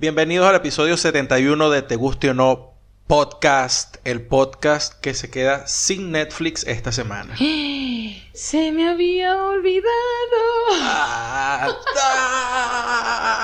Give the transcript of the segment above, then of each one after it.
Bienvenidos al episodio 71 de Te Guste o No Podcast, el podcast que se queda sin Netflix esta semana. Se me había olvidado. Ah,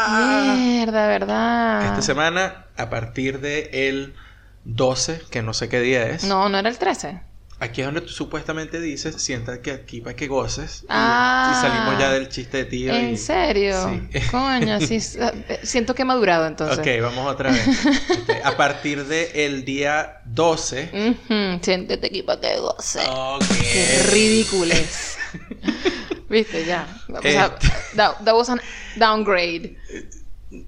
ah. Mierda, ¿verdad? Esta semana, a partir de el 12, que no sé qué día es, No, no era el 13. Aquí es donde tú supuestamente dices, siéntate aquí para que goces. Ah. y salimos ya del chiste de tío. ¿En y- serio? Sí. Coño, sí. eh, Siento que he madurado entonces. Ok, vamos otra vez. Este, a partir de el día 12. Ujú, Siéntete aquí para que goce. Ok. Qué ridículo es. Viste, ya. O sea, Este. that, that was an downgrade.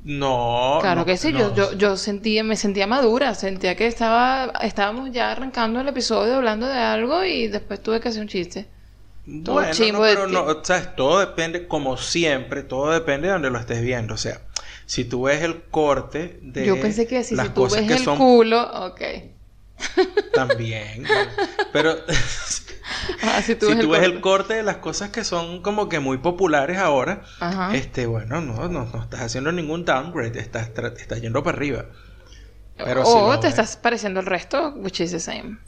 No. Claro no, que sí, no. yo, yo, yo sentía, me sentía madura, sentía que estaba, estábamos ya arrancando el episodio hablando de algo y después tuve que hacer un chiste. todo Bueno, no, pero no, o sea, todo depende, como siempre, todo depende de donde lo estés viendo. O sea, si tú ves el corte de. Yo pensé que si, las si tú cosas ves que el son culo, ok. también. pero Ah, si tú si ves tú el ves culo. el corte de las cosas que son como que muy populares ahora, Ajá. este, bueno, no, no, no estás haciendo ningún downgrade, estás, estás yendo para arriba. Pero o si te estás pareciendo al resto, which is the same.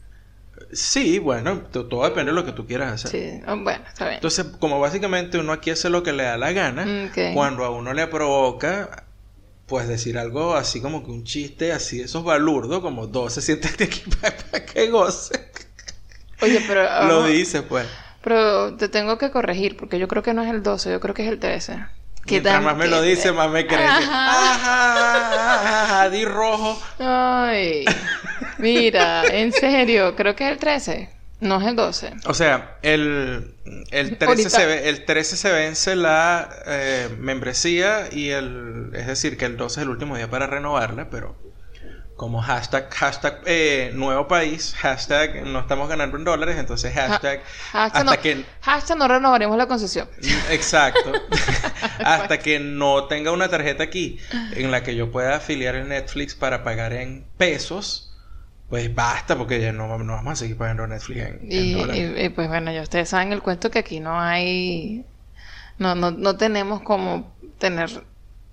Sí, bueno, to- todo depende de lo que tú quieras hacer. Sí, oh, bueno, está bien. Entonces, como básicamente uno aquí hace lo que le da la gana, Ok. cuando a uno le provoca, pues decir algo así como que un chiste así, esos balurdos, como 12, siéntate aquí para que goce. Oye, pero... Lo ah, dice, pues. Pero te tengo que corregir, porque yo creo que no es el 12, yo creo que es el 13. ¿Qué Mientras más me lo dice, más me crece. Ajá. Ajá, ajá, di rojo. Ay, mira, en serio, creo que es el 13, no es el 12. O sea, el, el, 13 Ahorita. se, ve- el 13 se vence la eh, membresía y el... Es decir, que el 12 es el último día para renovarla, pero como hashtag, hashtag eh, nuevo país, hashtag no estamos ganando en dólares, entonces hashtag... Hashtag hasta no, que... hashtag no renovaremos la concesión. Exacto. hasta que no tenga una tarjeta aquí en la que yo pueda afiliar el Netflix para pagar en pesos, pues basta, porque ya no, no vamos a seguir pagando Netflix en, en Y, dólares. y- y, pues bueno, ya ustedes saben el cuento que aquí no hay, no, no, no tenemos como tener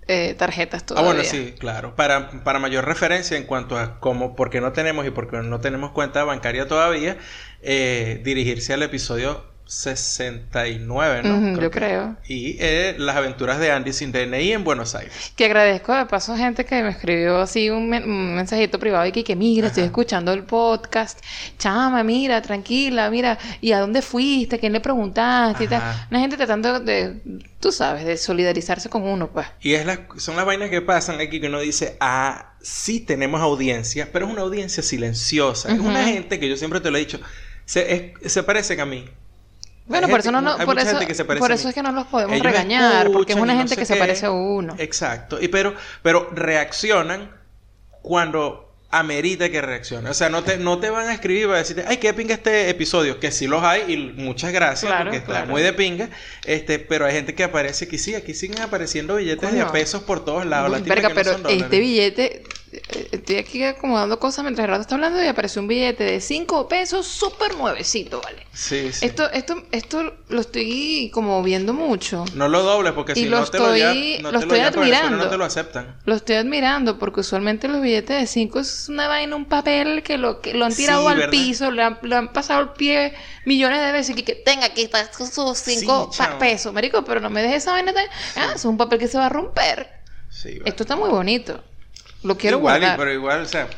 eh, tarjetas Ah, todavía. bueno, sí, claro. Para, para mayor referencia en cuanto a cómo, por qué no tenemos y por qué no tenemos cuenta bancaria todavía, eh, dirigirse al episodio 69, ¿no? Ujú, yo creo. Y eh, las aventuras de Andy sin DNI en Buenos Aires. Que agradezco de paso gente que me escribió así un, men- un mensajito privado y que, que mira, estoy escuchando el podcast. Chama, mira, tranquila, mira. ¿Y a dónde fuiste? ¿Quién le preguntaste? Y tal. Ajá. Una gente tratando de, tú sabes, de solidarizarse con uno, pues. Y es las, son las vainas que pasan aquí que uno dice, ah, sí tenemos audiencia, pero es una audiencia silenciosa. Es una gente que yo siempre te lo he dicho, se, es- se parecen a mí. Bueno, por eso, no, por eso, por es que no los podemos Ellos regañar, porque es una no gente sé que se parece a uno. Exacto. Y pero, pero reaccionan cuando amerita que reaccionen. O sea, no te, no te van a escribir para decirte, ay, qué pinga este episodio. Que sí los hay y muchas gracias, Claro, porque está muy de pinga. Este, pero hay gente que aparece que sí, aquí siguen apareciendo billetes de a pesos por todos lados. Uy, verga, no pero dólares. este billete, estoy aquí acomodando cosas mientras Gerardo está hablando y apareció un billete de 5 pesos súper nuevecito, ¿vale? Sí, sí. Esto, esto, esto lo estoy como viendo mucho. No lo dobles porque Y si lo no te lo estoy- no lo te estoy Venezuela, admirando. no te lo aceptan. Lo estoy admirando porque usualmente los billetes de 5 es una vaina, un papel que lo, que lo han tirado Sí, al ¿verdad? piso, le han, le han pasado el pie millones de veces y que tenga aquí sus 5 Sí, pesos, marico, pero no me dejes esa vaina. tan- Ah, es un papel que se va a romper. Sí. Esto está muy bonito. Lo quiero igual, guardar. pero igual, o sea,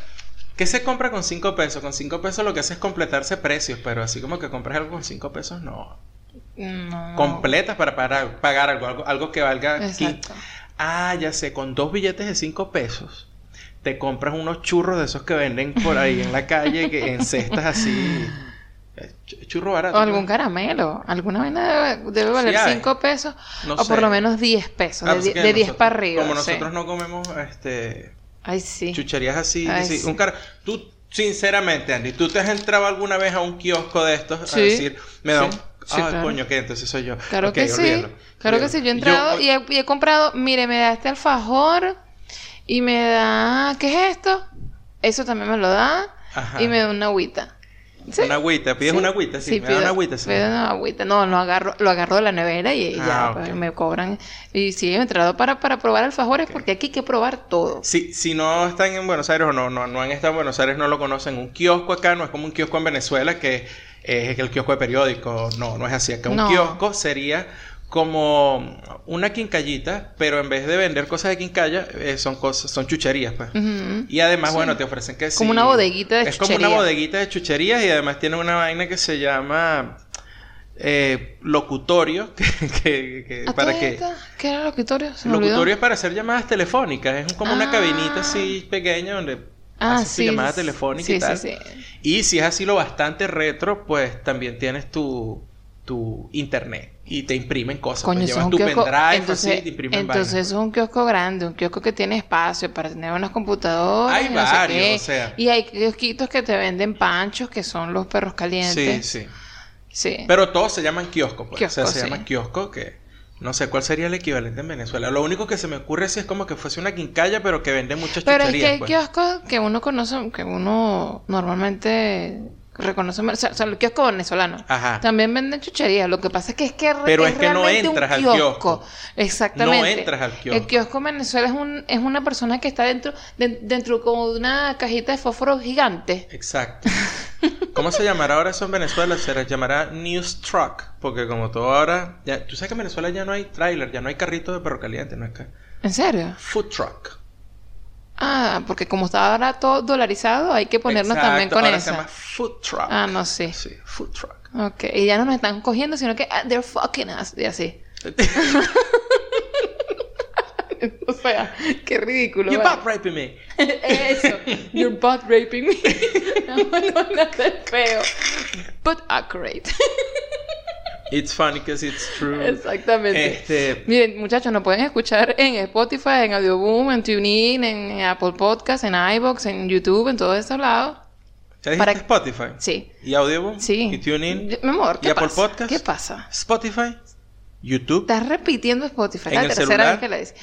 ¿qué se compra con 5 pesos? Con 5 pesos lo que hace es completarse precios, pero así como que compras algo con 5 pesos, no. No. Completas para pagar, pagar algo, algo, algo que valga. Exacto. Ah, ya sé, con dos billetes de 5 pesos te compras unos churros de esos que venden por ahí en la calle, que en cestas así. ch- Churro barato. O algún ¿no? caramelo. Alguna vaina debe, debe valer hay. 5 pesos. No o sé. por lo menos 10 pesos. Ah, de pues die- es que de 10 nosotros- para arriba. Como sí. nosotros no comemos este Ay, sí. chucherías así, Ay, sí, sí. un cara, tú sinceramente Andy, tú te has entrado alguna vez a un kiosco de estos a Sí. decir, me da un Sí. ah, claro. coño, ¿qué? Entonces soy yo. Claro que sí. olvídalo, Claro que sí. Yo he entrado Yo- y, he, y he comprado. Mire, me da este alfajor. Y me da. ¿Qué es esto? Eso también me lo da. Ajá. Y me da una agüita. Sí. Una agüita, pides Sí. una agüita, sí, me da pido- una agüita, sí. pido una agüita. No, lo agarro, lo agarro de la nevera y Ah, ya, ok. pues, me cobran. Y sí, he entrado para, para probar alfajores porque aquí hay que probar todo. Si, si no están en Buenos Aires o no, no, no han estado en Buenos Aires, no lo conocen. Un kiosco acá no es como un kiosco en Venezuela que es el kiosco de periódico. No, no es así. Acá un No. kiosco sería como una quincallita, pero en vez de vender cosas de quincalla, eh, son cosas, son chucherías, pues. Y además, bueno, te ofrecen que sí. Como una bodeguita de Es como una bodeguita de chucherías y además tiene una vaina que se llama eh, locutorio, que, que- que- ¿A para que... ¿Qué era locutorio? Se me olvidó. Locutorio es para hacer llamadas telefónicas. Es como una Ah. cabinita así pequeña donde Ah, haces tu sí. llamada telefónica sí, y tal. Sí. Y si es así lo bastante retro, pues también tienes tu, tu internet y te imprimen cosas. Coño, pues eso es llevas tu kiosco. pendrive Entonces, así te imprimen entonces vainas. es un kiosco grande, un kiosco que tiene espacio para tener unas computadoras. Hay y no sé varios, o sea. Y hay kiosquitos que te venden panchos, que son los perros Sí, calientes. sí. Sí. Pero todos se llaman kiosco, pues. Kiosco, o sea, se sí. llama kiosco que no sé cuál sería el equivalente en Venezuela. Lo único que se me ocurre es como que fuese una quincalla, pero que vende muchas Pero es que hay pues. kioscos que uno conoce, que uno normalmente reconoce, o sea, o sea, el kiosco venezolano. Ajá. También venden chucherías. Lo que pasa es que es que Pero es que no entras al kiosco. Exactamente. No entras al kiosco. El kiosco en Venezuela es un es una persona que está dentro de- dentro como de una cajita de fósforo gigante. Exacto. ¿Cómo se llamará ahora eso en Venezuela? Se llamará News Truck. Porque como todo ahora... Ya, Tú sabes que en Venezuela ya no hay trailer, ya no hay carrito de perro caliente, no es que... ¿En serio? Food Truck. Ah, porque como está ahora todo dolarizado, hay que ponernos también con eso. se llama Food Truck. Ah, no sé. Sí, Food Truck. Ok, y ya no nos están cogiendo, sino que ah, they're fucking us, y así. o sea, qué ridículo. You ¿vale? butt raping me. Eso, you're butt raping me. no, no, de feo. But accurate. It's funny because it's true. Exactamente. Este... Miren, muchachos, nos pueden escuchar en Spotify, en Audioboom, en TuneIn, en Apple Podcasts, en iVoox, en YouTube, en todos esos lados. ¿Ya dijiste Para- Spotify? Sí. ¿Y Audioboom? Sí. ¿Y TuneIn? Mi amor, ¿qué ¿Y Apple pasa? Podcast? ¿Qué pasa? ¿Spotify? ¿YouTube? Estás repitiendo Spotify, ¿En la el tercera celular? vez que la dices.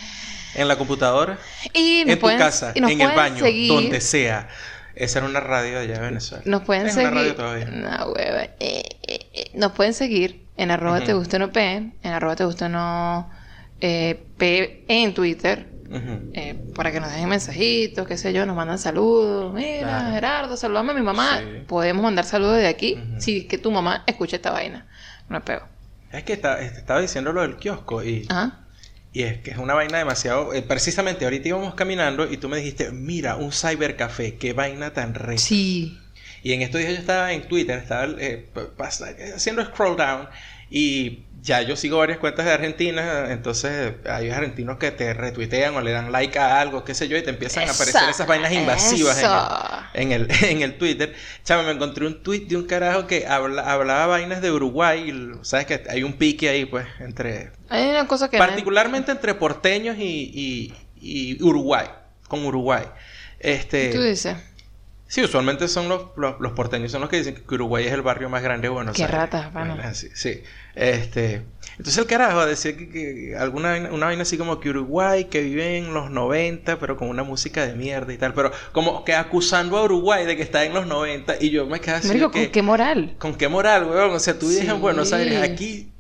¿En la computadora? Y en tu pueden, casa, y en el baño, seguir, donde sea. Esa era una radio de allá de Venezuela. Nos pueden es seguir. una radio todavía. No, hueva. Eh, eh, eh. Nos pueden seguir en arroba te gusta no p, en arroba te gusta no p en Twitter. Para que nos dejen mensajitos, qué sé yo, nos mandan saludos. Mira, Claro. Gerardo, saludame a mi mamá. Sí. Podemos mandar saludos de aquí Ujú. si es que tu mamá escucha esta vaina. No pego. Es que está- estaba diciendo lo del kiosco y, Ajá. Y es que es una vaina demasiado... eh, precisamente ahorita íbamos caminando y tú me dijiste, mira, un cybercafé, qué vaina tan re... Sí. Y en estos días yo estaba en Twitter, estaba eh, haciendo scroll down y ya yo sigo varias cuentas de Argentina, entonces hay argentinos que te retuitean o le dan like a algo, qué sé yo, y te empiezan a aparecer esas vainas invasivas en el, en, el, en el Twitter. Chama, me encontré un tweet de un carajo que habla- hablaba vainas de Uruguay, y sabes que hay un pique ahí, pues, entre... Hay una cosa que... no- Particularmente entre porteños y, y- y Uruguay, con Uruguay. Este, Tú dices. Sí, usualmente son los, los, los porteños son los que dicen que Uruguay es el barrio más grande de Buenos Qué Aires. ratas, mano. Vainas así, sí. Este, entonces el carajo decía que, que alguna una vaina así como que Uruguay que vive en los 90, pero con una música de mierda y tal, pero como que acusando a Uruguay de que está en los 90 y yo me quedé así Marico, que, ¿con qué moral? ¿con qué moral, weón? O sea, tú Sí. en Buenos Aires, aquí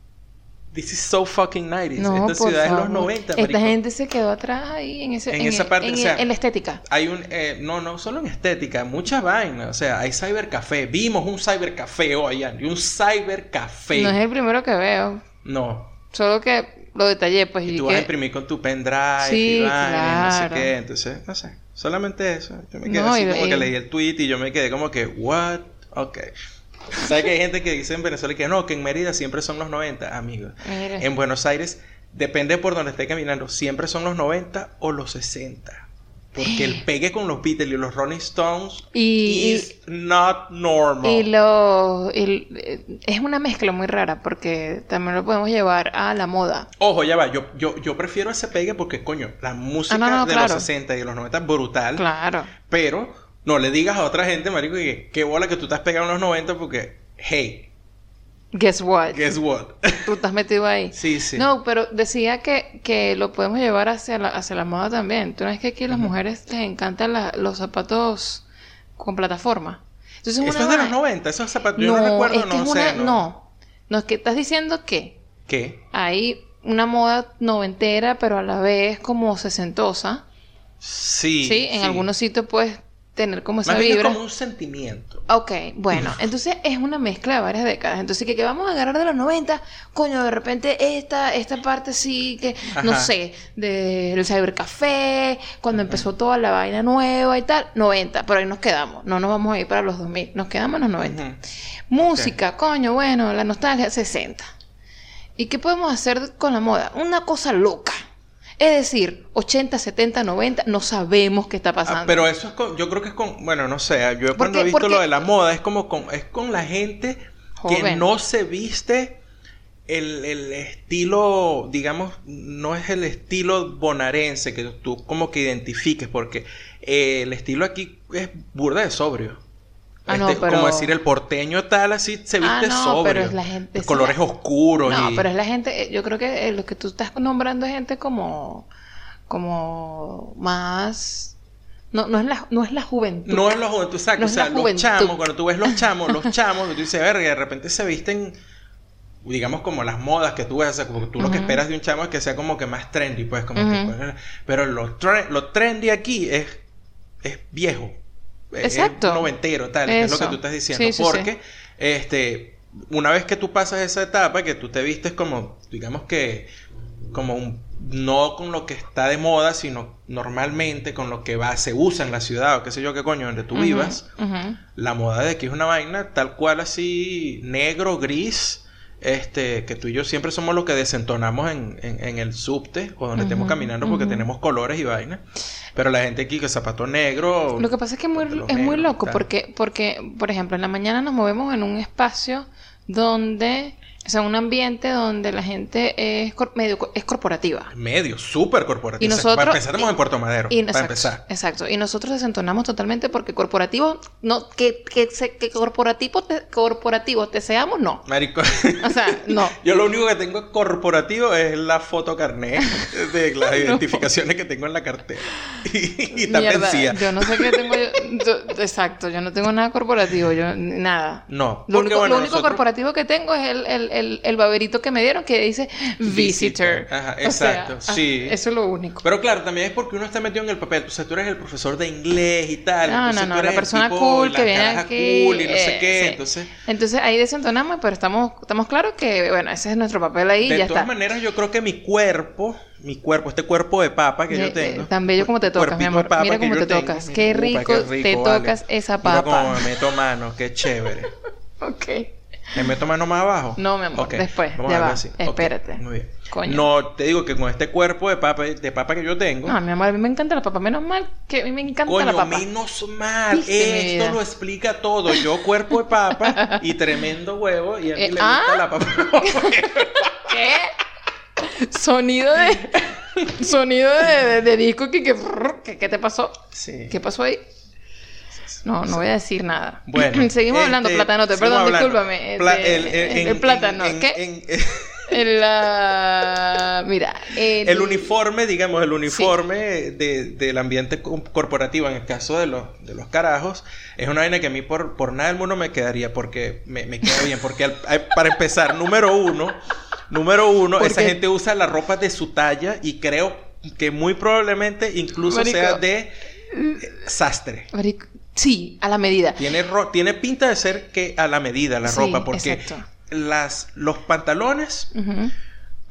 this is so fucking 90s. No, Esta por ciudad es los favor. 90, Esta marico. gente se quedó atrás ahí en, ese, En esa el- parte, en, o sea, en la estética. Hay un, eh, no, no solo en estética, muchas vainas. O sea, hay cybercafé. Vimos un cybercafé hoy, Andy. Un cybercafé. No es el primero que veo. No. Solo que lo detallé, pues. Y Y tú vas a que... imprimir con tu pendrive Sí, y vainas, no sé claro. qué. Entonces, no sé. Solamente eso. Yo me quedé No, así y- como y- que leí el tweet y yo me quedé como que, what? Ok. ¿Sabes que hay gente que dice en Venezuela que no, que en Mérida siempre son los 90, amigos? Mira. En Buenos Aires, depende por donde esté caminando, siempre son los 90 o los 60. Porque el pegue con los Beatles y los Rolling Stones Y- is not normal. Y lo... y- eh, es una mezcla muy rara porque también lo podemos llevar a la moda. Ojo, ya va, yo, yo, yo prefiero ese pegue porque, coño, la música Ah, no, no, de claro. los 60 y de los 90 es brutal. Claro. Pero no le digas a otra gente, marico, que qué bola que tú estás pegado en los 90 porque, hey, Guess what? guess what? Tú estás metido ahí. sí, sí. No, pero decía que, que lo podemos llevar hacia la, hacia la moda también. ¿Tú no es que aquí a las mujeres les encantan la- los zapatos con plataforma? Entonces, Eso una es de los vaina- 90, esos zapatos. Yo no, No, recuerdo, es que no es sé. ¿no? No, no, es que estás diciendo que ¿Qué? hay una moda noventera, pero a la vez como sesentosa. Sí. Sí, en sí. algunos sitios puedes tener como esa Más bien es vibra. como un sentimiento. Ok, bueno, entonces es una mezcla de varias décadas. Entonces, que, que vamos a agarrar de los 90, coño, de repente esta, esta parte sí que, no sé, del cybercafé, cuando empezó toda la vaina nueva y tal, 90, pero ahí nos quedamos, no nos vamos a ir para los 2000, nos quedamos en los 90. Ujú. Música, coño, bueno, la nostalgia, 60. ¿Y qué podemos hacer con la moda? Una cosa loca. Es decir, 80, 70, 90, no sabemos qué está pasando. Ah, pero eso es con, yo creo que es con, bueno, no sé, yo cuando qué? he visto lo de la moda es como con, es con la gente que no se viste el, el estilo, digamos, no es el estilo bonaerense que tú como que identifiques, porque eh, el estilo aquí es burda de sobrio. Ah, no, Este, pero- Como decir, el porteño tal, así se viste Ah, no, sobrio. pero es la gente- Colores oscuros. No, y- pero es la gente, eh, yo creo que eh, lo que tú estás nombrando es gente como, como más, no, no es la, no es la juventud. No es la juventud, exacto. No o sea, los chamos, cuando tú ves los chamos, los chamos, tú dices, verga, de repente se visten, digamos, como las modas que tú ves, o sea, como que tú lo que esperas de un chamo es que sea como que más trendy, pues, como que, Ujú. pues, pero lo, tre- lo trendy aquí es, es viejo. Es- Exacto. Es noventero, tal, que es lo que tú estás diciendo. Sí, sí, porque, este, una vez que tú pasas esa etapa, que tú te vistes como, digamos que, como un, no con lo que está de moda, sino normalmente con lo que va, se usa en la ciudad, o qué sé yo qué coño, donde tú vivas. La moda de aquí es una vaina tal cual así, negro, gris, este, que tú y yo siempre somos los que desentonamos en, en, en el subte o donde estemos caminando porque tenemos colores y vainas. Pero la gente aquí que zapato negro. Lo que pasa es que es muy, loco tal. porque, porque, por ejemplo, en la mañana nos movemos en un espacio donde, o sea, un ambiente donde la gente es cor- medio es corporativa. Medio, súper corporativo. Y nosotros- para empezar, estamos en Puerto Madero. Y, para exacto, empezar. exacto. Y nosotros desentonamos totalmente porque corporativo, no, que, que, se- que corporativo te, corporativo te seamos, no. Marico. O sea, no. Yo lo único que tengo corporativo es la foto carnet de las identificaciones que tengo en la cartera. Y, y Mierda, vencida. yo no sé qué tengo yo, yo- Exacto, yo no tengo nada corporativo, yo nada. No, Lo único, bueno, lo único nosotros- corporativo que tengo es el, el, el, el baberito que me dieron que dice visitor. Ajá, O sea, exacto, ah, sí. Eso es lo único. Pero claro, también es porque uno está metido en el papel. O sea, tú eres el profesor de inglés y tal. No, entonces no, no, tú eres la persona tipo, cool la que viene aquí. cool y no sé eh, qué. sí. Entonces, Entonces ahí desentonamos, pero estamos, estamos claros que, bueno, ese es nuestro papel ahí de ya todas está. maneras, yo creo que mi cuerpo, mi cuerpo, este cuerpo de papa que yo eh, tengo. tan bello como te tocas, mi amor. papa Mira cómo te tocas. Qué rico te tocas esa Mira cómo papa. me meto mano, qué chévere. Ok. ¿Me meto mano más abajo? No, mi amor, después, vamos ya a va, así. Espérate. Muy bien. Coño. No, te digo que con este cuerpo de papa, de papa que yo tengo. No, mi amor, a mí me encanta la papa. Menos mal que a mí me encanta Coño, la papa. menos mal. Viste, Esto lo explica todo. Yo cuerpo de papa y tremendo huevo y a mí Eh, le ¿ah? gusta la papa. ¿Qué? Sonido de. Sonido de, de- de disco que, que, ¿qué, qué te pasó? sí. ¿Qué pasó ahí? No, no voy a decir nada. Bueno. Seguimos hablando, este, platanote. seguimos Perdón, hablando. discúlpame. Pla- este, el, el- en- el plátano. en- ¿Qué? en- El, ah, mira. El, el uniforme, digamos, el uniforme de- del ambiente co- corporativo, en el caso de los, de los carajos, es una vaina que a mí por, por nada del mundo me quedaría, porque me, me queda bien. Porque al- para empezar, número uno, número uno, ¿Por esa gente usa la ropa de su talla y creo que muy probablemente incluso Marico. sea de eh, sastre. Marico, Sí, a la medida. Tiene, ro- tiene pinta de ser que a la medida la Sí, ropa, porque exacto. las, los pantalones.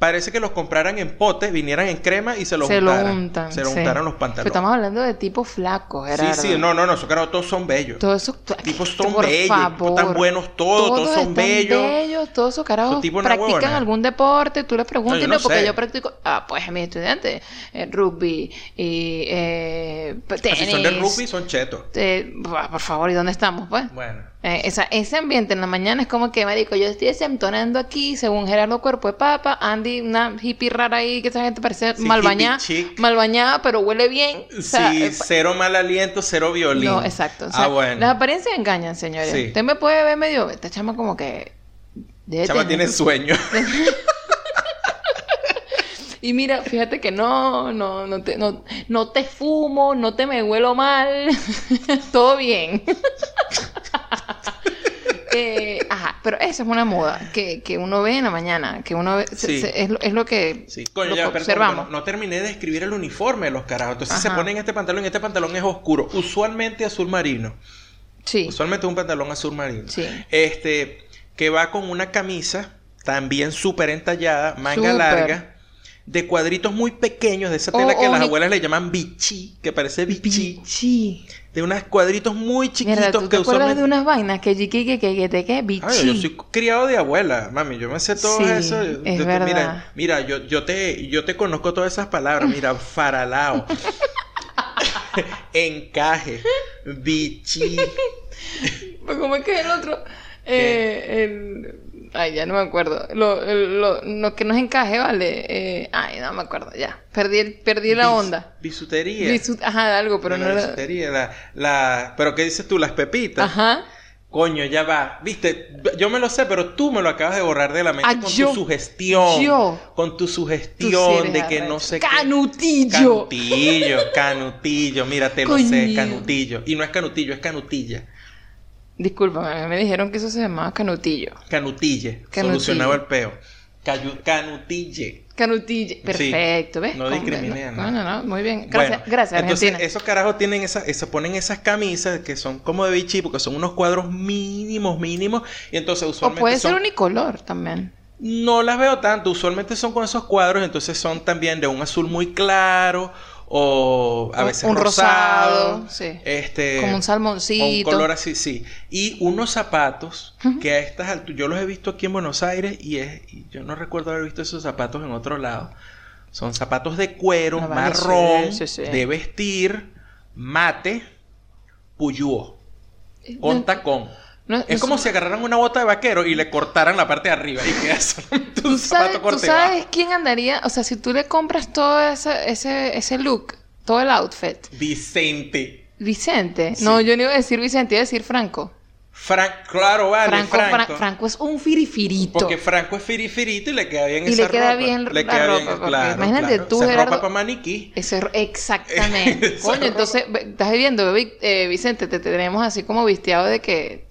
Parece que los compraran en pote, vinieran en crema y se los Se lo untaran. untan. Se lo sí. untaran los Pero pantalones. estamos hablando de tipos flacos, Sí, Gerardo. sí, no, no, no, esos carajos todos son bellos. Todo eso. tipos son por bellos, favor. están buenos todos, todos son están bellos. bellos, todos esos carajos Esos practican huevona. algún deporte, tú les preguntas, No, no, porque sé. yo practico, ah, pues mis estudiantes, eh, rugby y eh, Ah, tenis. Si son de rugby, son chetos. eh, bah, por favor, ¿y dónde estamos, pues? Bueno. Eh, esa- ese ambiente en la mañana es como que, marico, yo estoy desentonando aquí, según Gerardo Cuerpo de Papa, Andy, una hippie rara ahí, que esa gente parece Sí, mal bañada, mal bañada, pero huele bien. O sea, sí, eh, cero mal aliento, cero violín. no, exacto. O sea, ah, bueno. Las apariencias engañan, señores. Sí. Usted me puede ver medio. Esta chama como que. debe Chama tener- tiene sueño. Y mira, fíjate que no, no, no te, no, no te fumo, no te me huelo mal. Todo bien. Eh, ajá, pero esa es una moda que, que uno ve en la mañana, que uno ve, se- Sí. se- es, lo- es lo que, Sí, coño, lo ya, que perdón, observamos. no, no terminé de escribir el uniforme de los carajos. Entonces se Ajá. ponen este pantalón y este pantalón es oscuro, usualmente azul marino. Sí, Usualmente un pantalón azul marino. Sí. Este, que va con una camisa también súper entallada, manga larga, de cuadritos muy pequeños, de esa tela Oh, que oh, las abuelas le llaman bichi, que parece bichi, bichi. De unos cuadritos muy chiquitos Mierda, ¿tú te que acuerdas usualmente... de unas vainas que que que que que te que bichi? Ay, yo soy criado de abuela, mami, yo me sé todo Sí, eso. es te- verdad. Mira, mira, yo, yo te, yo te conozco todas esas palabras, mira, faralao, encaje, bichi, Pues, ¿Cómo es que es el otro? Eh, el... Ay, ya no me acuerdo. Lo, lo, lo que nos encaje, ¿vale? Eh, ay, no me acuerdo, ya. Perdí, el- perdí la bis- onda. Bisutería. Bisu- Ajá, algo, pero la no era... bisutería, la, la, pero ¿qué dices tú? Las pepitas. Ajá. Coño, ya va. Viste, yo me lo sé, pero tú me lo acabas de borrar de la mente Ah, con yo- tu sugestión. yo. Con tu Tú sí sugestión de que no sé qué. Canutillo. Canutillo, canutillo, mira, te lo sé, canutillo. Y no es canutillo, es canutilla. Discúlpame, a mí me dijeron que eso se llamaba canutillo. Canutille, Canutille. solucionaba el peo. Cayu- canutille. Canutille. Perfecto, ¿ves? no a No, no, no, muy bien. Gracias, Bueno, gracias, entonces esos carajos tienen esa, se ponen esas camisas que son como de bichi porque son unos cuadros mínimos, mínimos. Y entonces O usualmente puede son- ser unicolor también. No las veo tanto, usualmente son con esos cuadros, entonces son también de un azul muy claro o a Un- veces un rosado, rosado, sí. este Como un o un salmoncito. color así, sí. Y unos zapatos que a estas alturas, yo los he visto aquí en Buenos Aires y, es, y yo no recuerdo haber visto esos zapatos en otro lado. Son zapatos de cuero, marrón, sí, sí, sí. de vestir, mate, puyúo, Eh, con tacón. No- Es no como sé- si agarraran una bota de vaquero y le cortaran la parte de arriba y queda solamente un ¿Tú sabes, zapato tú corte sabes quién andaría? O sea, si tú le compras todo ese, ese, ese look, todo el outfit. Vicente. Vicente. Sí. No, yo no iba a decir Vicente, iba a decir Franco. Frank, claro, vale, Franco, Franco. Fra- Franco es un firifirito. Porque Franco es firifirito y le queda bien Y esa le queda ropa. bien le queda ropa, bien, porque claro, imagínate claro. tú, Esa Gerardo- ropa para maniquí. Ese ro- exactamente. Coño, ropa. entonces, estás viendo, eh, Vicente, te tenemos así como visteado de que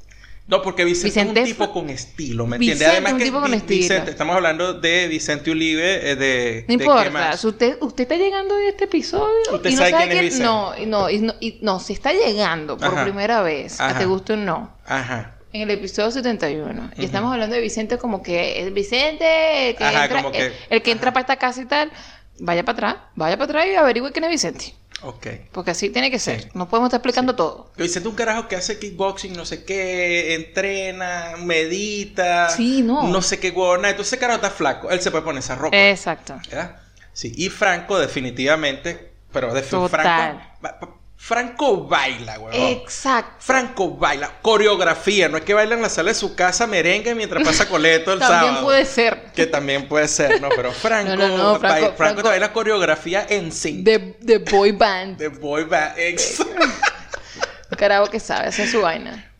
No, porque Vicente, Vicente es un tipo con estilo, ¿me entiendes? Además un que tipo con. Vicente, estamos hablando de Vicente Ulibe, eh, de... No de qué importa, más. si usted, usted está llegando a este episodio Usted y no sabe sabe quién es Vicente. no, y no, y no, y no, si está llegando por Ajá. primera vez, a te guste o no, Ajá. en el episodio 71, y Ujú. estamos hablando de Vicente como que es Vicente, el que Ajá, entra, que- el, el que entra para esta casa y tal, vaya para atrás, vaya para atrás y averigüe quién es Vicente, Ok. porque así tiene que ser, Sí. no podemos estar explicando todo. Que Vicente es un carajo que hace kickboxing, no sé qué, entrena, medita, Sí, no. no sé qué huevona. Entonces ese carajo está flaco, él se puede poner esa ropa. Exacto. ¿verdad? Sí, y Franco definitivamente, pero de Total. Franco, Franco baila, huevón. Exacto. Franco baila, coreografía, no es que baila en la sala de su casa merengue mientras pasa coleto el También sábado. puede ser Que también puede ser, ¿no? Pero Franco, No, no, no, Franco- baila- Franco, Franco- te baila coreografía en sync. de, de boy band. De boy band. ex- Un carajo que sabe hacer su vaina.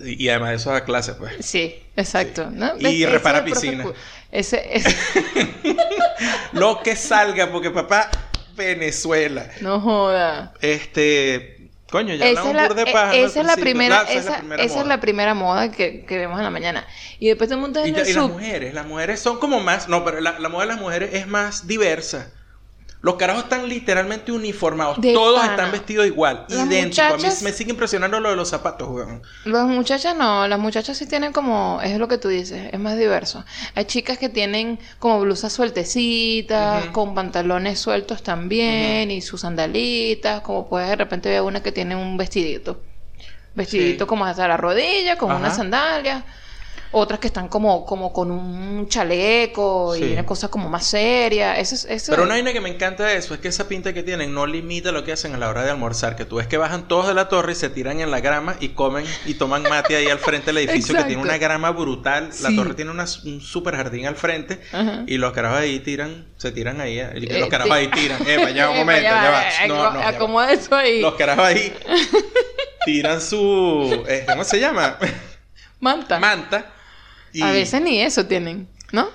y y además de eso da clase, pues. Sí, exacto. ¿no? Y repara piscina. Ese, ese- Lo que salga, porque papá, Venezuela. no joda. Este, coño, ya Esa hablamos es de eh, paja, esa es la primera, esa, es la primera moda que, que vemos en la mañana. Y después te montas Y, en ya- el y las mujeres, las mujeres son como más, no, pero la, la moda de las mujeres es más diversa. Los carajos están literalmente uniformados. De Todos pana. están vestidos igual, Las idénticos. A mí me sigue impresionando lo de los zapatos, weón. Las muchachas no, las muchachas sí tienen como, es lo que tú dices, es más diverso. Hay chicas que tienen como blusas sueltecitas, con pantalones sueltos también y sus sandalitas, como puedes de repente ver una que tiene un vestidito. Vestidito Sí. como hasta la rodilla, con Ajá. unas sandalias. Otras que están como, como con un chaleco y una cosa como más seria. Eso, es- eso Pero una vaina que me encanta de eso es que esa pinta que tienen no limita lo que hacen a la hora de almorzar. Que tú ves que bajan todos de la torre y se tiran en la grama y comen y toman mate ahí al frente del edificio que tiene una grama brutal. La torre tiene una- un super jardín al frente Ajá. y los carajos ahí tiran, se tiran ahí. eh, Eh, Los carajos sí. ahí tiran. Epa, ya un momento, ya va. eh, No, acomoda eso ahí. Los carajos ahí tiran su. eh, ¿Cómo se llama? Manta. Manta. Y, A veces ni eso tienen, ¿no?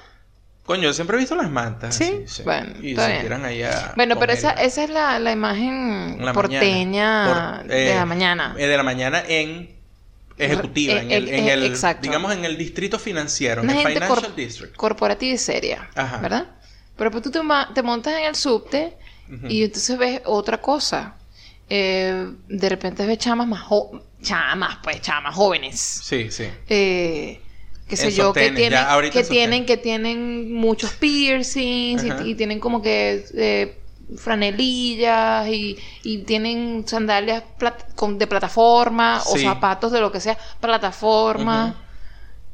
Coño, yo siempre he visto las mantas. Sí, así, bueno, Y está se bien. tiran ahí a. Bueno, pero esa, esa es la, la imagen En la porteña de eh, la mañana. eh, de la mañana en ejecutiva, Eh, en el, eh, en eh, el- exacto. digamos en el distrito financiero, en Una el gente Financial cor- District. corporativa y seria, Ajá. ¿verdad? Pero pues tú te, montas en el subte y entonces ves otra cosa. Eh, de repente ves chamas más jo- chamas, pues chamas jóvenes. Sí, sí. Eh, qué sé yo, que tienen, que tienen, que tienen muchos piercings y, tienen como que eh, franelillas y, y tienen sandalias plat- con- de plataforma o zapatos de lo que sea, plataforma.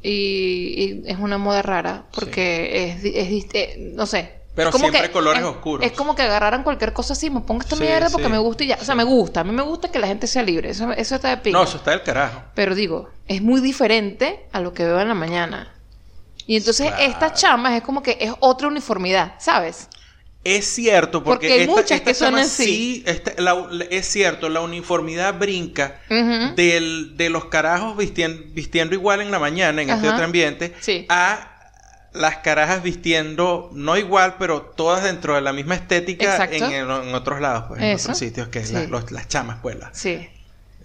y, y es una moda rara porque es, es dist- eh, no sé. Pero siempre que- colores es- oscuros. Es como que agarraran cualquier cosa así, me pongo esta Sí, mierda porque sí. me gusta y ya. O sea, me gusta. A mí me gusta que la gente sea libre. Eso, eso está de pinga. No, eso está del carajo. Pero digo, es muy diferente a lo que veo en la mañana. Y entonces Claro. estas chamas es como que es otra uniformidad, ¿sabes? Es cierto, porque, Porque hay esta- muchas esta que son así. sí, esta- la- la- es cierto, la uniformidad brinca del, de los carajos vistien- vistiendo igual en la mañana, en este otro ambiente, Sí. a las carajas vistiendo no igual, pero todas dentro de la misma estética en, en- en otros lados, pues, en otros sitios, que es Sí. la- los- las chamas, pues, las- Sí.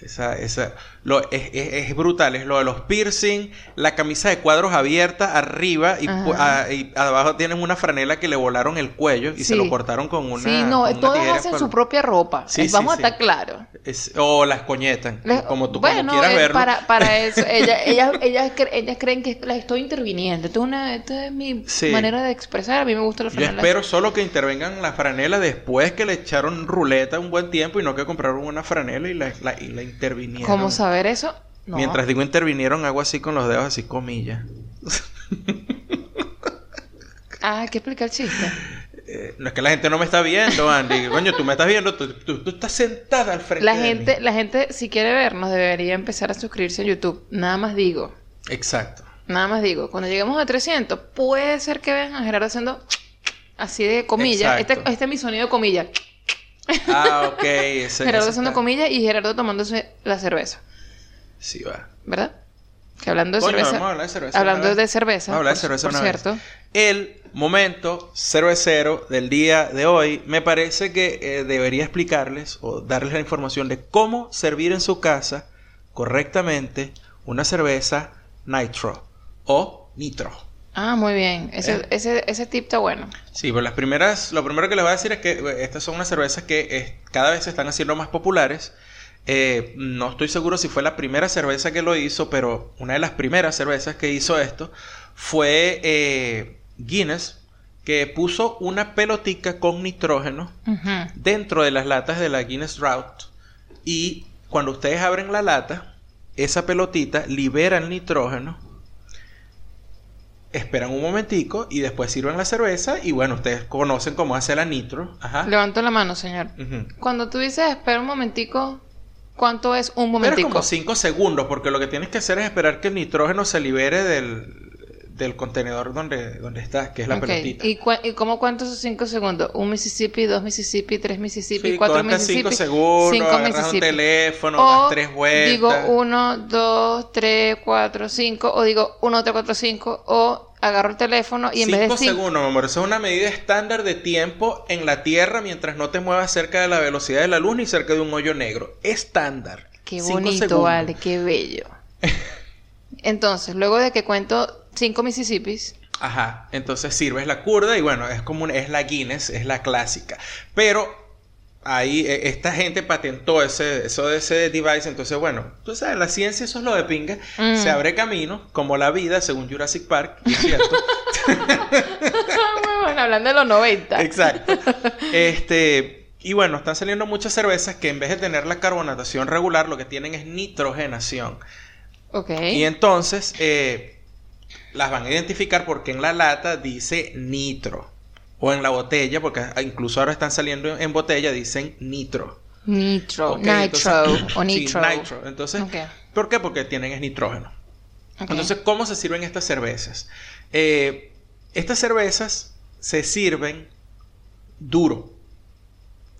esa, esa, lo, es, es- es brutal, es lo de los piercing, la camisa de cuadros abierta arriba y, a- y abajo tienen una franela que le volaron el cuello y se Sí. lo cortaron con una. sí, no, una todas hacen para- su propia ropa. Sí, Vamos sí, a estar claros. es- o las coñetan, Les- como tú bueno, como quieras eh, verlo. Para, para eso, ellas, ellas, ellas, cre- ellas creen que las estoy interviniendo. Esto es, una, esto es mi manera de expresar. A mí me gusta la Yo franela. espero solo que intervengan las franelas después que le echaron ruleta un buen tiempo y no que compraron una franela y la, la- y la intervinieron. ¿Cómo saber eso? No. Mientras digo intervinieron, hago así con los dedos, así comillas. Ah, hay que explicar el chiste. Eh, no es que la gente no me está viendo, Andy. Coño, tú me estás viendo, tú, tú- tú estás sentada al frente La de gente, mí. la gente, si quiere vernos, debería empezar a suscribirse a YouTube. Nada más digo. Exacto. Nada más digo. Cuando lleguemos a 300, puede ser que vean a Gerardo haciendo así de comillas. Este, este es mi sonido de comillas. Ah, ok. Ese, Gerardo haciendo comillas y Gerardo tomándose la cerveza. Sí, va. ¿Verdad? Que hablando de Coño, cerveza. vamos a hablar de cerveza Hablando de cerveza. Vamos a hablar de cerveza por una vez. cierto. El momento cervecero del día de hoy me parece que eh, debería explicarles o darles la información de cómo servir en su casa correctamente una cerveza nitro o nitro. Ah, muy bien. Ese, Eh. ese, ese tip está bueno. Sí, pues las primeras, lo primero que les voy a decir es que eh, estas son unas cervezas que eh, cada vez se están haciendo más populares. Eh, no estoy seguro si fue la primera cerveza que lo hizo, pero una de las primeras cervezas que hizo esto fue eh, Guinness, que puso una pelotica con nitrógeno dentro de las latas de la Guinness Drought. Y cuando ustedes abren la lata, esa pelotita libera el nitrógeno. Esperan un momentico y después sirven la cerveza. Y bueno, ustedes conocen cómo hace la nitro. Ajá. Levanto la mano, señor. Cuando tú dices espera un momentico, ¿cuánto es un Pero momentico? como 5 segundos, porque lo que tienes que hacer es esperar que el nitrógeno se libere del, del contenedor donde, donde está, que es la pelotita. ¿Y, cua- ¿Y cómo cuántos son cinco segundos? ¿Un Mississippi, dos Mississippi, tres Mississippi, Sí, cuatro Mississippi? 5 segundos, cinco agarras un Mississippi. teléfono, O das tres vueltas. digo uno, dos, tres, cuatro, cinco, o digo uno, tres, cuatro, cinco, o agarro el teléfono y en vez de 5 cinco... segundos, mi amor. Eso es una medida estándar de tiempo en la Tierra mientras no te muevas cerca de la velocidad de la luz ni cerca de un hoyo negro. Estándar. Qué Cinco bonito, segundos. vale, qué bello. Entonces, luego de que cuento cinco Mississippis, Ajá. Entonces sirves la curda y bueno, es como un- es la Guinness, es la clásica. Pero ahí eh, esta gente patentó ese, eso de ese device. Entonces, bueno, tú sabes, la ciencia eso es lo de pinga. Mm. Se abre camino, como la vida, según Jurassic Park, es cierto. bueno, hablando de los 90. Exacto. Este, y bueno, están saliendo muchas cervezas que en vez de tener la carbonatación regular, lo que tienen es nitrogenación. Ok. Y entonces eh, las van a identificar porque en la lata dice nitro. O en la botella, porque incluso ahora están saliendo en botella, dicen nitro. Nitro, nitro entonces- o sí, nitro. nitro. Entonces. ¿por qué? Porque tienen es nitrógeno. Entonces, ¿cómo se sirven estas cervezas? Eh, estas cervezas se sirven duro.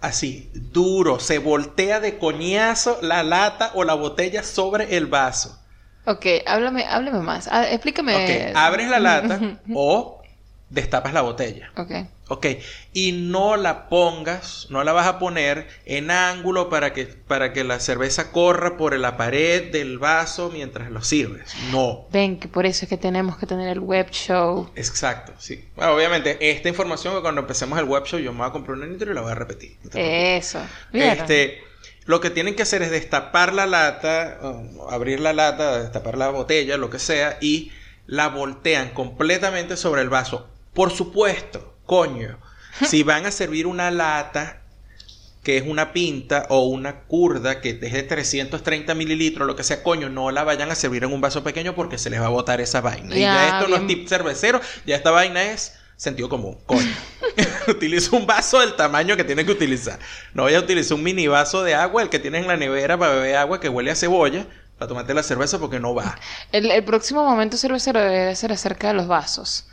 Así, duro. Se voltea de coñazo la lata o la botella sobre el vaso. Ok, háblame, háblame más. Ah, explícame. Ok, abres la lata o destapas la botella. Ok. Ok, y no la pongas, no la vas a poner en ángulo para que, para que la cerveza corra por la pared del vaso mientras lo sirves. No. Ven, que por eso es que tenemos que tener el web show. Exacto, sí. Bueno, obviamente, esta información que cuando empecemos el web show yo me voy a comprar una nitro y la voy a repetir. No. Eso. ¿Vieron? Este, lo que tienen que hacer es destapar la lata, abrir la lata, destapar la botella, lo que sea, y la voltean completamente sobre el vaso. Por supuesto, coño, si van a servir una lata que es una pinta o una curda que es de 330 mililitros, lo que sea, coño, no la vayan a servir en un vaso pequeño porque se les va a botar esa vaina. y ya esto no es tip cervecero, ya esta vaina es sentido común, coño. Utiliza un vaso del tamaño que tiene que utilizar. No vaya a utilizar un mini vaso de agua, el que tienes en la nevera para beber agua que huele a cebolla, para tomarte la cerveza porque no va. El, el próximo momento cervecero debe ser acerca de los vasos.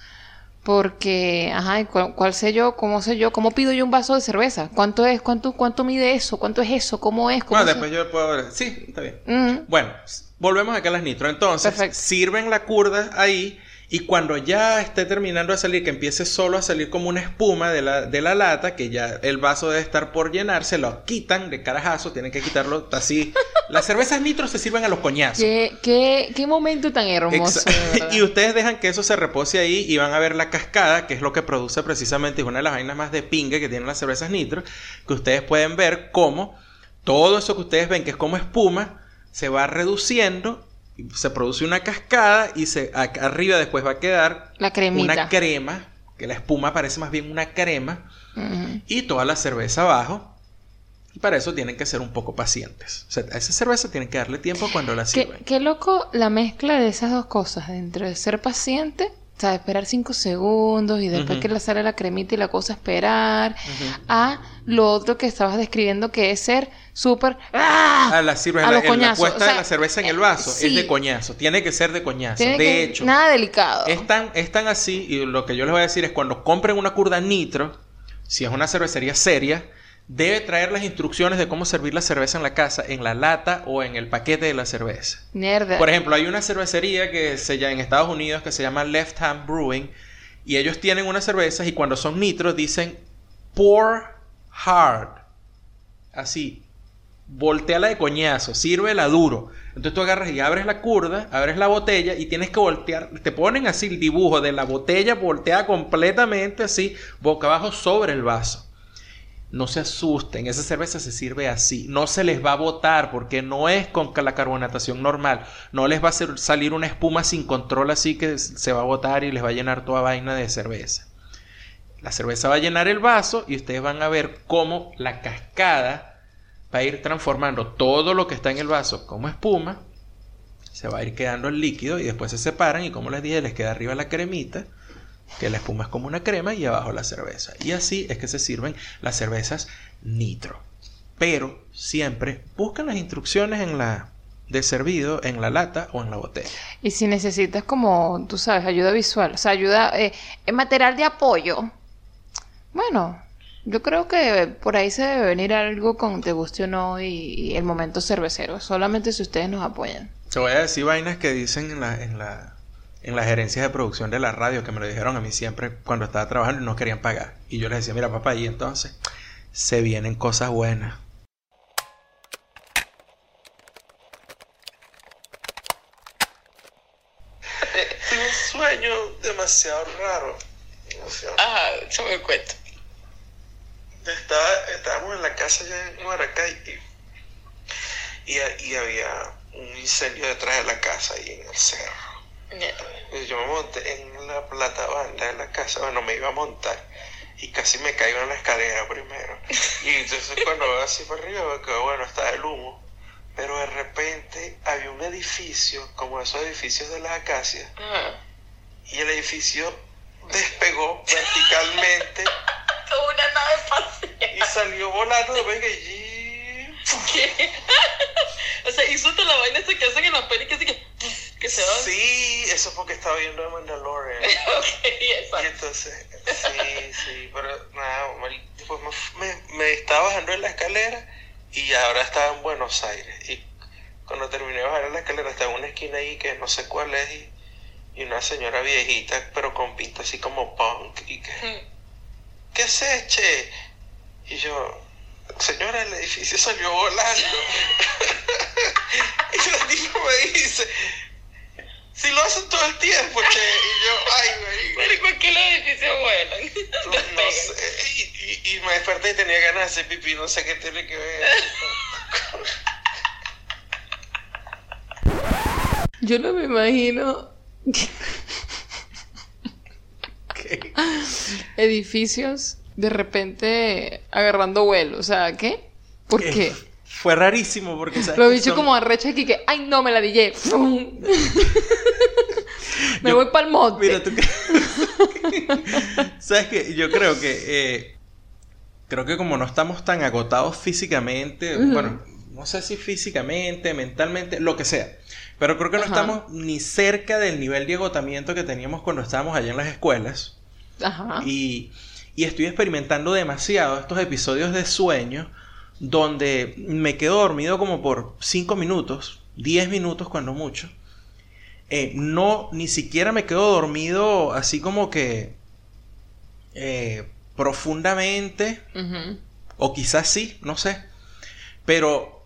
Porque, ajá, ¿y ¿cuál, cuál sé yo? ¿Cómo sé yo? ¿Cómo pido yo un vaso de cerveza? ¿Cuánto es? ¿Cuánto, cuánto mide eso? ¿Cuánto es eso? ¿Cómo es? ¿Cómo Bueno, después yo puedo ver. Sí, está bien. Bueno, volvemos acá a las nitro. Entonces, Perfecto. sirven la curda ahí y cuando ya esté terminando de salir, que empiece solo a salir como una espuma de la, de la lata, que ya el vaso debe estar por llenarse, lo quitan de carajazo, tienen que quitarlo así. Las cervezas nitro se sirven a los coñazos. ¿Qué, qué, qué momento tan hermoso. Y ustedes dejan que eso se repose ahí y van a ver la cascada, que es lo que produce precisamente, es una de las vainas más de pingue que tienen las cervezas nitro, que ustedes pueden ver cómo todo eso que ustedes ven que es como espuma, se va reduciendo, se produce una cascada y se, a- arriba después va a quedar La cremita. una crema, que la espuma parece más bien una crema, y toda la cerveza abajo. Y para eso tienen que ser un poco pacientes. O sea, a esa cerveza tienen que darle tiempo cuando la sirven. qué loco la mezcla de esas dos cosas, dentro de ser paciente, o sea, esperar cinco segundos y después que le sale la cremita y la cosa esperar, a lo otro que estabas describiendo que es ser súper... ¡ah! Ah, la sirve A la, en puesta o sea, de la cerveza en el vaso. sí. Es de coñazo. Tiene que ser de coñazo. Tiene de que- hecho, Nada delicado. es tan, es tan así. Y lo que yo les voy a decir es: cuando compren una curda nitro, si es una cervecería seria, debe traer las instrucciones de cómo servir la cerveza en la casa, en la lata o en el paquete de la cerveza. Mierda. Por ejemplo, hay una cervecería que se llama en Estados Unidos que se llama Left Hand Brewing. Y ellos tienen unas cervezas y cuando son nitros dicen pour hard. Así. Volteala de coñazo, sírvela duro. Entonces tú agarras y abres la curda, abres la botella y tienes que voltear. Te ponen así el dibujo de la botella volteada completamente así, boca abajo sobre el vaso. No se asusten, esa cerveza se sirve así. No se les va a botar porque no es con la carbonatación normal. No les va a salir una espuma sin control así que se va a botar y les va a llenar toda vaina de cerveza. La cerveza va a llenar el vaso y ustedes van a ver cómo la cascada va a ir transformando todo lo que está en el vaso como espuma. Se va a ir quedando el líquido y después se separan y como les dije les queda arriba la cremita que la espuma es como una crema y abajo la cerveza. Y así es que se sirven las cervezas nitro. Pero siempre buscan las instrucciones en la de servido en la lata o en la botella. Y si necesitas como, tú sabes, ayuda visual, o sea, ayuda, eh, eh, material de apoyo. Bueno, yo creo que por ahí se debe venir algo con te guste o no y, y el momento cervecero. Solamente si ustedes nos apoyan. Te voy a decir vainas que dicen en la, en la, en las gerencias de producción de la radio que me lo dijeron a mí siempre cuando estaba trabajando y no querían pagar. Y yo les decía, mira papá, y entonces se vienen cosas buenas. Tuve un sueño demasiado raro. Demasiado- Ah, yo me cuento. Estaba, estábamos en la casa ya en Maracay y, y, y había un incendio detrás de la casa y en el cerro. Yo me monté en la platabanda de la casa, bueno, me iba a montar y casi me caigo en la escalera primero. Y entonces cuando veo así para arriba que bueno, está el humo. Pero de repente había un edificio, como esos edificios de las acacias, y el edificio despegó verticalmente volando de y ¿Qué? o sea, hizo toda la vaina esa que hacen en la peli que así que, que se va. Sí, eso es porque estaba viendo Mandalorian. ok, Y exacto. entonces, sí, sí, pero nada, después me, me, me estaba bajando en la escalera y ahora estaba en Buenos Aires. Y cuando terminé de bajar en la escalera estaba en una esquina ahí que no sé cuál es y, y una señora viejita, pero con pinta así como punk. Y que, Mm. ¿qué haces, che? Y yo, señora, el edificio salió volando. y el tipo me dice, si lo hacen todo el tiempo, che. Y yo, ay, güey. ¿por qué los edificios vuelan? No sé, y, y- y me desperté y tenía ganas de hacer pipí, no sé qué tiene que ver. Yo no me imagino ¿Qué? edificios de repente agarrando vuelo. O sea, ¿qué? ¿Por qué? Fue rarísimo porque ¿sabes Lo he dicho son- como arrecha aquí que, ay, no, me la dije. me Yo- voy para el monte. Mira, tú. ¿Sabes qué? Yo creo que... eh, creo que como no estamos tan agotados físicamente, bueno, no sé si físicamente, mentalmente, lo que sea. Pero creo que no Ajá. estamos ni cerca del nivel de agotamiento que teníamos cuando estábamos allá en las escuelas. Ajá. Y, y estoy experimentando demasiado estos episodios de sueño donde me quedo dormido como por 5 minutos, 10 minutos cuando mucho. Eh, no, ni siquiera me quedo dormido así como que eh, profundamente, o quizás sí, no sé. Pero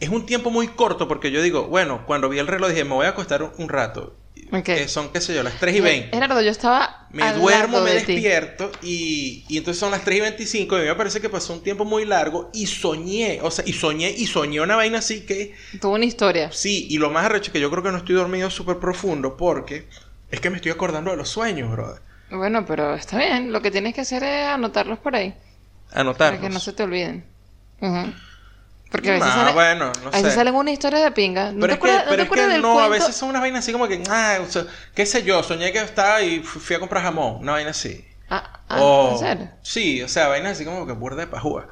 es un tiempo muy corto porque yo digo, bueno, cuando vi el reloj dije, me voy a acostar un, un rato. Eh, son, qué sé yo, las 3 y 20. Gerardo, yo estaba. Me al duermo, lado me de despierto y, y entonces son las 3 y 25 y a mí me parece que pasó un tiempo muy largo y soñé, o sea, y soñé y soñé una vaina así que Tuvo una historia. sí, y lo más arrecho es que yo creo que no estoy dormido súper profundo porque es que me estoy acordando de los sueños, brother. Bueno, pero está bien. Lo que tienes que hacer es anotarlos por ahí. Anotarlos. Para que no se te olviden. Ujú. Porque a veces, Nah, sale- bueno, no a veces sé. salen una historia de pinga. ¿No Pero te es que, acuerdas, ¿no te acuerdas del no, a veces son unas vainas así como que, ah, o sea, qué sé yo, soñé que estaba y fu- fui a comprar jamón, una vaina así. Ah, ah, o, ¿en serio? Sí, o sea, vainas así como que burda de pajúa.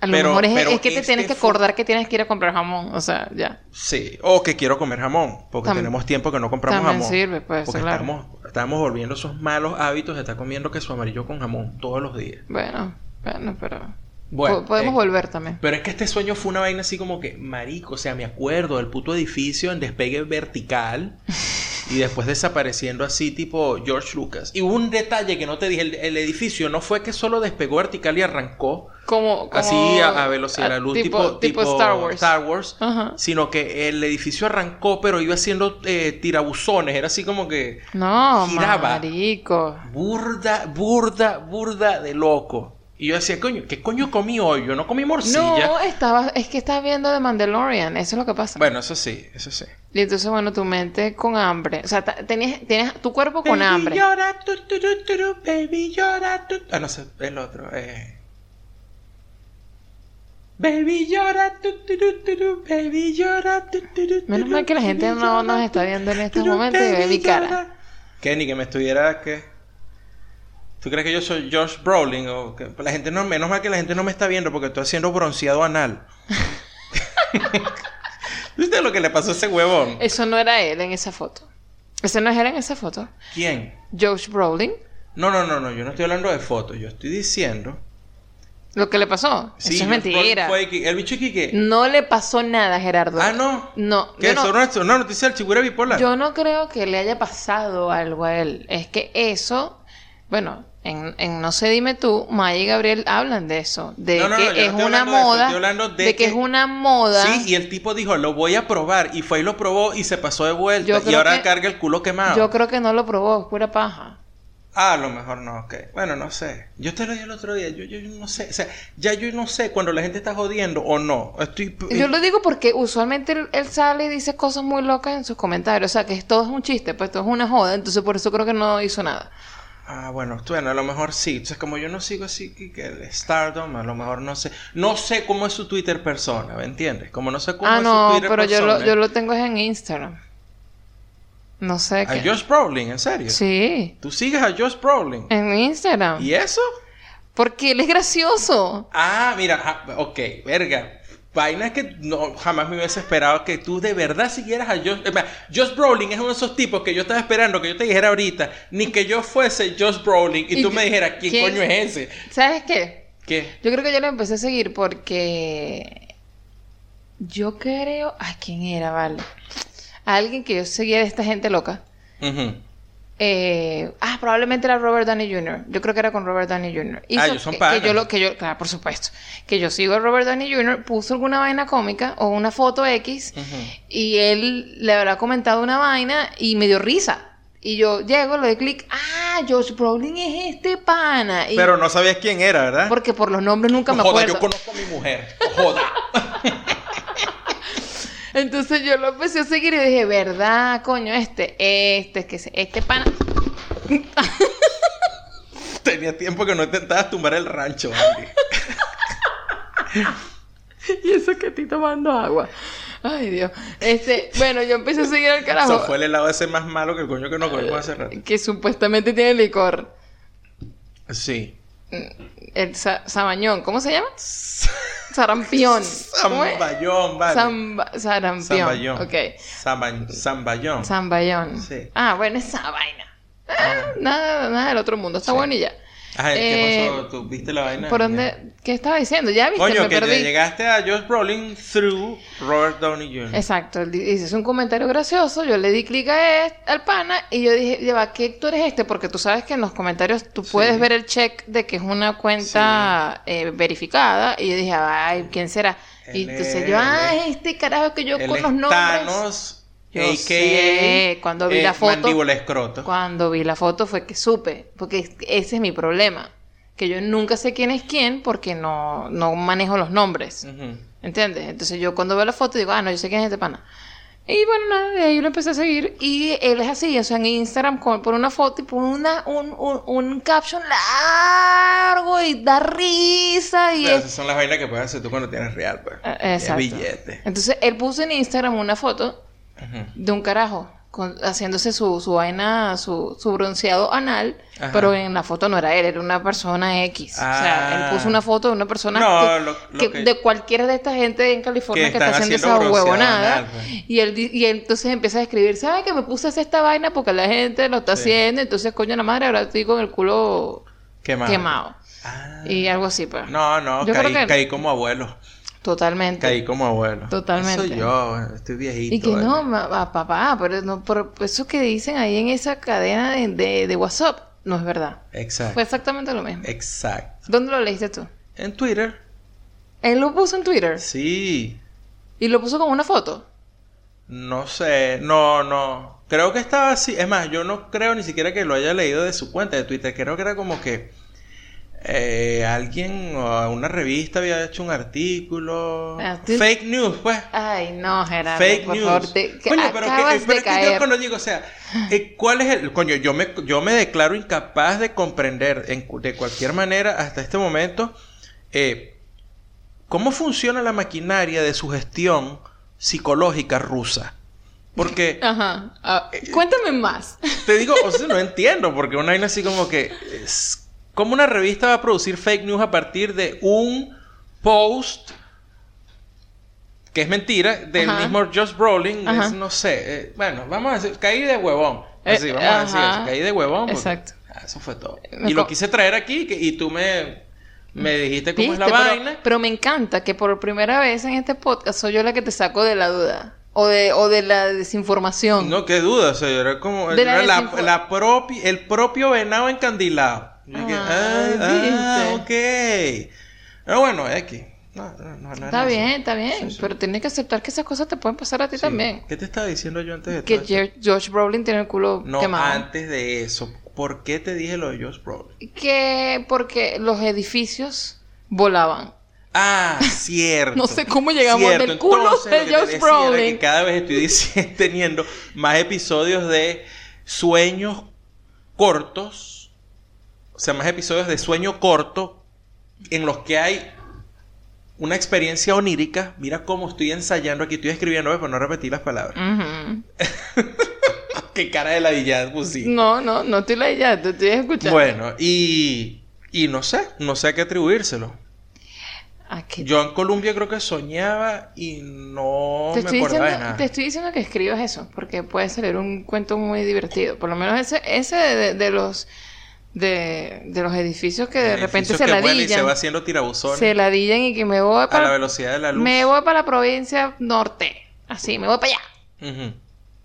A lo Pero- mejor es, pero es que te este tienes que acordar que tienes que ir a comprar jamón. O sea, ya. Sí, o que quiero comer jamón, porque Tam- tenemos tiempo que no compramos jamón. sirve, pues, porque claro. estamos, estamos volviendo esos malos hábitos de estar comiendo queso amarillo con jamón todos los días. Bueno, bueno, pero... Bueno, po- podemos eh, volver también. Pero es que este sueño fue una vaina así como que, marico, o sea, me acuerdo del puto edificio en despegue vertical y después desapareciendo así tipo George Lucas. Y hubo un detalle que no te dije, el, el edificio no fue que solo despegó vertical y arrancó Como, como- así a, a velocidad de a- la luz, tipo, tipo Star Wars. Star Wars, sino que el edificio arrancó, pero iba haciendo eh, tirabuzones, era así como que No, giraba. marico. burda, burda, burda de loco. Y yo decía, coño, ¿qué coño comí hoy? Yo no comí morcilla. No, estaba, es que estás viendo The Mandalorian, eso es lo que pasa. Bueno, eso sí, eso sí. Y entonces, bueno, tu mente con hambre, o sea, tenías, tienes tu cuerpo con Baby hambre. llora, tu, tu, tu, tu, tu, baby llora, tu- Ah, no sé, el otro. Eh. Baby llora, tu, tu, tu, tu, tu, baby llora, tu, tu, tu, tu, Menos mal que la gente no nos está viendo en estos momentos y ve mi cara. Ni que me estuviera, ¿qué? ¿Tú crees que yo soy Josh Brolin? O que la gente no, menos mal que la gente no me está viendo porque estoy haciendo bronceado anal. ¿Viste lo que le pasó a ese huevón? Eso no era él en esa foto. Ese no es él en esa foto. ¿Quién? Josh Brolin. No, no, no, no, yo no estoy hablando de fotos, yo estoy diciendo. Lo que le pasó. Sí, eso es mentira. fue el bicho aquí que. No le pasó nada, Gerardo. Ah, no. No, ¿Qué yo es no- eso? ¿Una, noticia del chigüire bipolar? Yo no creo que le haya pasado algo a él. Es que eso, bueno, en, en No sé, dime tú, Maya y Gabriel hablan de eso. De No, no, que no, es una hablando de eso, moda. de que, que- es una moda. Sí, y el tipo dijo, lo voy a probar. Y fue y lo probó y se pasó de vuelta. Y ahora que- carga el culo quemado. Yo creo que no lo probó, es pura paja. Ah, a lo mejor no, ok. Bueno, no sé. Yo te lo dije el otro día. Yo, yo, yo no sé. O sea, ya yo no sé cuando la gente está jodiendo o no. Estoy. Yo lo digo porque usualmente él, él sale y dice cosas muy locas en sus comentarios. O sea, que todo es un chiste, pues todo es una joda. Entonces por eso creo que no hizo nada. Ah, bueno, bueno, a lo mejor sí. Entonces, como yo no sigo así que, que el Stardom, a lo mejor no sé. No sé cómo es su Twitter persona, ¿me entiendes? Como no sé cómo Ah, es su no, Twitter pero yo persona. lo, yo lo tengo es en Instagram. No sé A qué. Josh Brolin, ¿en serio? Sí, ¿Tú sigues a Josh Brolin? en Instagram. ¿Y eso? Porque él es gracioso. Ah, mira, ah, ok, verga. Vaina que no, jamás me hubiese esperado que tú de verdad siguieras a Josh. eh, Josh Brolin es uno de esos tipos que yo estaba esperando que yo te dijera ahorita, ni que yo fuese Josh Brolin y, Y tú me dijeras, ¿quién, ¿quién? coño es ese? ¿Sabes qué? ¿Qué? Yo creo que yo lo empecé a seguir porque yo creo, ay, quién era, vale, alguien que yo seguía de esta gente loca Ujú. Eh, ah, probablemente era Robert Downey Jr. Yo creo que era con Robert Downey Jr. Hizo Ah, ellos son que, que yo lo que yo, claro, por supuesto, que yo sigo a Robert Downey Jr. puso alguna vaina cómica o una foto X y él le habrá comentado una vaina y me dio risa. Y yo llego, le doy clic, ah, Josh Brolin es este pana. Y- Pero no sabías quién era, ¿verdad? porque por los nombres nunca me Joda, acuerdo. yo conozco a mi mujer. Joda. Entonces yo lo empecé a seguir y dije, ¿verdad, coño? Este, este, que se- este pana. Tenía tiempo que no intentabas tumbar el rancho, Andy. y eso que estoy tomando agua. Ay, Dios. Este, bueno, yo empecé a seguir al carajo. Eso fue el helado ese más malo que el coño que nos comimos hace rato. Que supuestamente tiene licor. Sí. El sa- sabañón, ¿cómo se llama? Sarampión. Zamballón, vale. Samba- sarampión. Zamballón. Ok. Zamba- Zamballón. Zamballón. Sí. Ah, bueno, esa vaina. Ah, nada, nada del otro mundo. Está Sí. bueno y ya. ¿Qué Eh, pasó? ¿Tú viste la vaina? ¿Por dónde? ¿Qué estaba diciendo? Ya viste, Coño, me que perdí. te llegaste a Josh Brolin through Robert Downey Jr. Exacto, él di- hizo un comentario gracioso, yo le di clic a este- al pana y yo dije, lleva, ¿qué actor es este? Porque tú sabes que en los comentarios tú Sí. puedes ver el check de que es una cuenta eh, verificada y yo dije, ay, ¿quién será? Y entonces es- yo, ah, este carajo que yo Él con los nombres. Thanos, Yo a.k.a. sé, cuando vi la foto- Mandíbula escroto. Cuando vi la foto fue que supe, porque es- ese es mi problema, que yo nunca sé quién es quién porque no, no manejo los nombres. Ujú. ¿Entiendes? Entonces yo cuando veo la foto digo, ah, no, yo sé quién es este pana. Y bueno, nada, de ahí lo empecé a seguir. Y él es así, o sea, en Instagram con, por una foto y pone una, un, un, un caption largo y da risa. Y Pero es- esas son las vainas que puedes hacer tú cuando tienes real, pues. Eh, Es Exacto. billete. Entonces él puso en Instagram una foto De un carajo con- haciéndose su, su vaina, su, su bronceado anal, Ajá. pero en la foto no era él, era una persona X. O sea, Ah. él puso una foto de una persona No, que, lo- lo que- que- de cualquiera de esta gente en California Que que, está haciendo esa huevonada. anal, pues. Y él y él entonces empieza a escribir, ¿sabes que me puse a hacer esta vaina porque la gente lo está Sí. haciendo? Entonces, coño la madre, ahora estoy con el culo Quemado. quemado. Ah. Y algo así, pues. No, no, Yo caí, creo que- caí como abuelo. Totalmente. Caí como abuelo. Totalmente. Soy yo, estoy viejito. Y que vale. no, ma- papá, pero no, por eso que dicen ahí en esa cadena de, de, de WhatsApp, no es verdad. Exacto. Fue exactamente lo mismo. Exacto. ¿Dónde lo leíste tú? En Twitter. Él lo puso en Twitter Sí. y lo puso con una foto. No sé. No, no. Creo que estaba así. Es más, yo no creo ni siquiera que lo haya leído de su cuenta de Twitter. Creo que era como que eh, alguien o una revista había hecho un artículo. Tú- Fake news, pues. Ay, no, Gerardo, Fake por news. favor, te, Coño, pero, que, pero es que yo cuando digo, o sea, eh, ¿cuál es el. Coño, yo me, yo me declaro incapaz de comprender en de cualquier manera hasta este momento eh, cómo funciona la maquinaria de sugestión psicológica rusa. Porque Ajá. Ah, cuéntame más. te digo, o sea, no entiendo, porque una vaina así como que. Es, ¿Cómo una revista va a producir fake news a partir de un post que es mentira del Ajá. mismo Josh Brolin? Es, no sé. eh, bueno, vamos a decir, caí de huevón. Eh, Así, vamos a decir eso. Caí de huevón. Exacto. Ah, eso fue todo. Me y lo quise traer aquí que- y tú me, me dijiste cómo es la vaina. Pero, me encanta que por primera vez en este podcast soy yo la que te saco de la duda. O de, o de la desinformación. No, qué duda, o sea, era como De la era la, desinfo- la propi- el propio venado encandilado. Yo ah, ah, ¿viste? ok. Pero bueno, X. No, no, no, no Está es bien, está bien. Sí, sí. Pero tienes que aceptar que esas cosas te pueden pasar a ti Sí. también. ¿Qué te estaba diciendo yo antes de Que? Jer- Josh Brolin tiene el culo No, quemado. antes de eso. ¿Por qué te dije lo de Josh Brolin? Que porque los edificios volaban. Ah, cierto. No sé cómo llegamos Cierto. del culo Entonces, de Josh decía era Brolin. que cada vez estoy teniendo más episodios de sueños cortos. O sea, más episodios de sueño corto en los que hay una experiencia onírica. Mira cómo estoy ensayando aquí, estoy escribiendo. Para no repetir las palabras. Qué cara de ladillada pusiste. No, no, no estoy la ya, te estoy escuchando. Bueno, y, y no sé, no sé a qué atribuírselo. Yo en Colombia creo que soñaba y no te, me estoy acordaba de diciendo, nada. te estoy diciendo que escribas eso, porque puede salir un cuento muy divertido. Por lo menos ese, ese de, de los de, de los edificios que de repente se que vuelan y se va ladillan. haciendo tirabuzones Se ladillan y que me voy a la para velocidad de la luz. me voy para la provincia norte. Así, me voy para allá.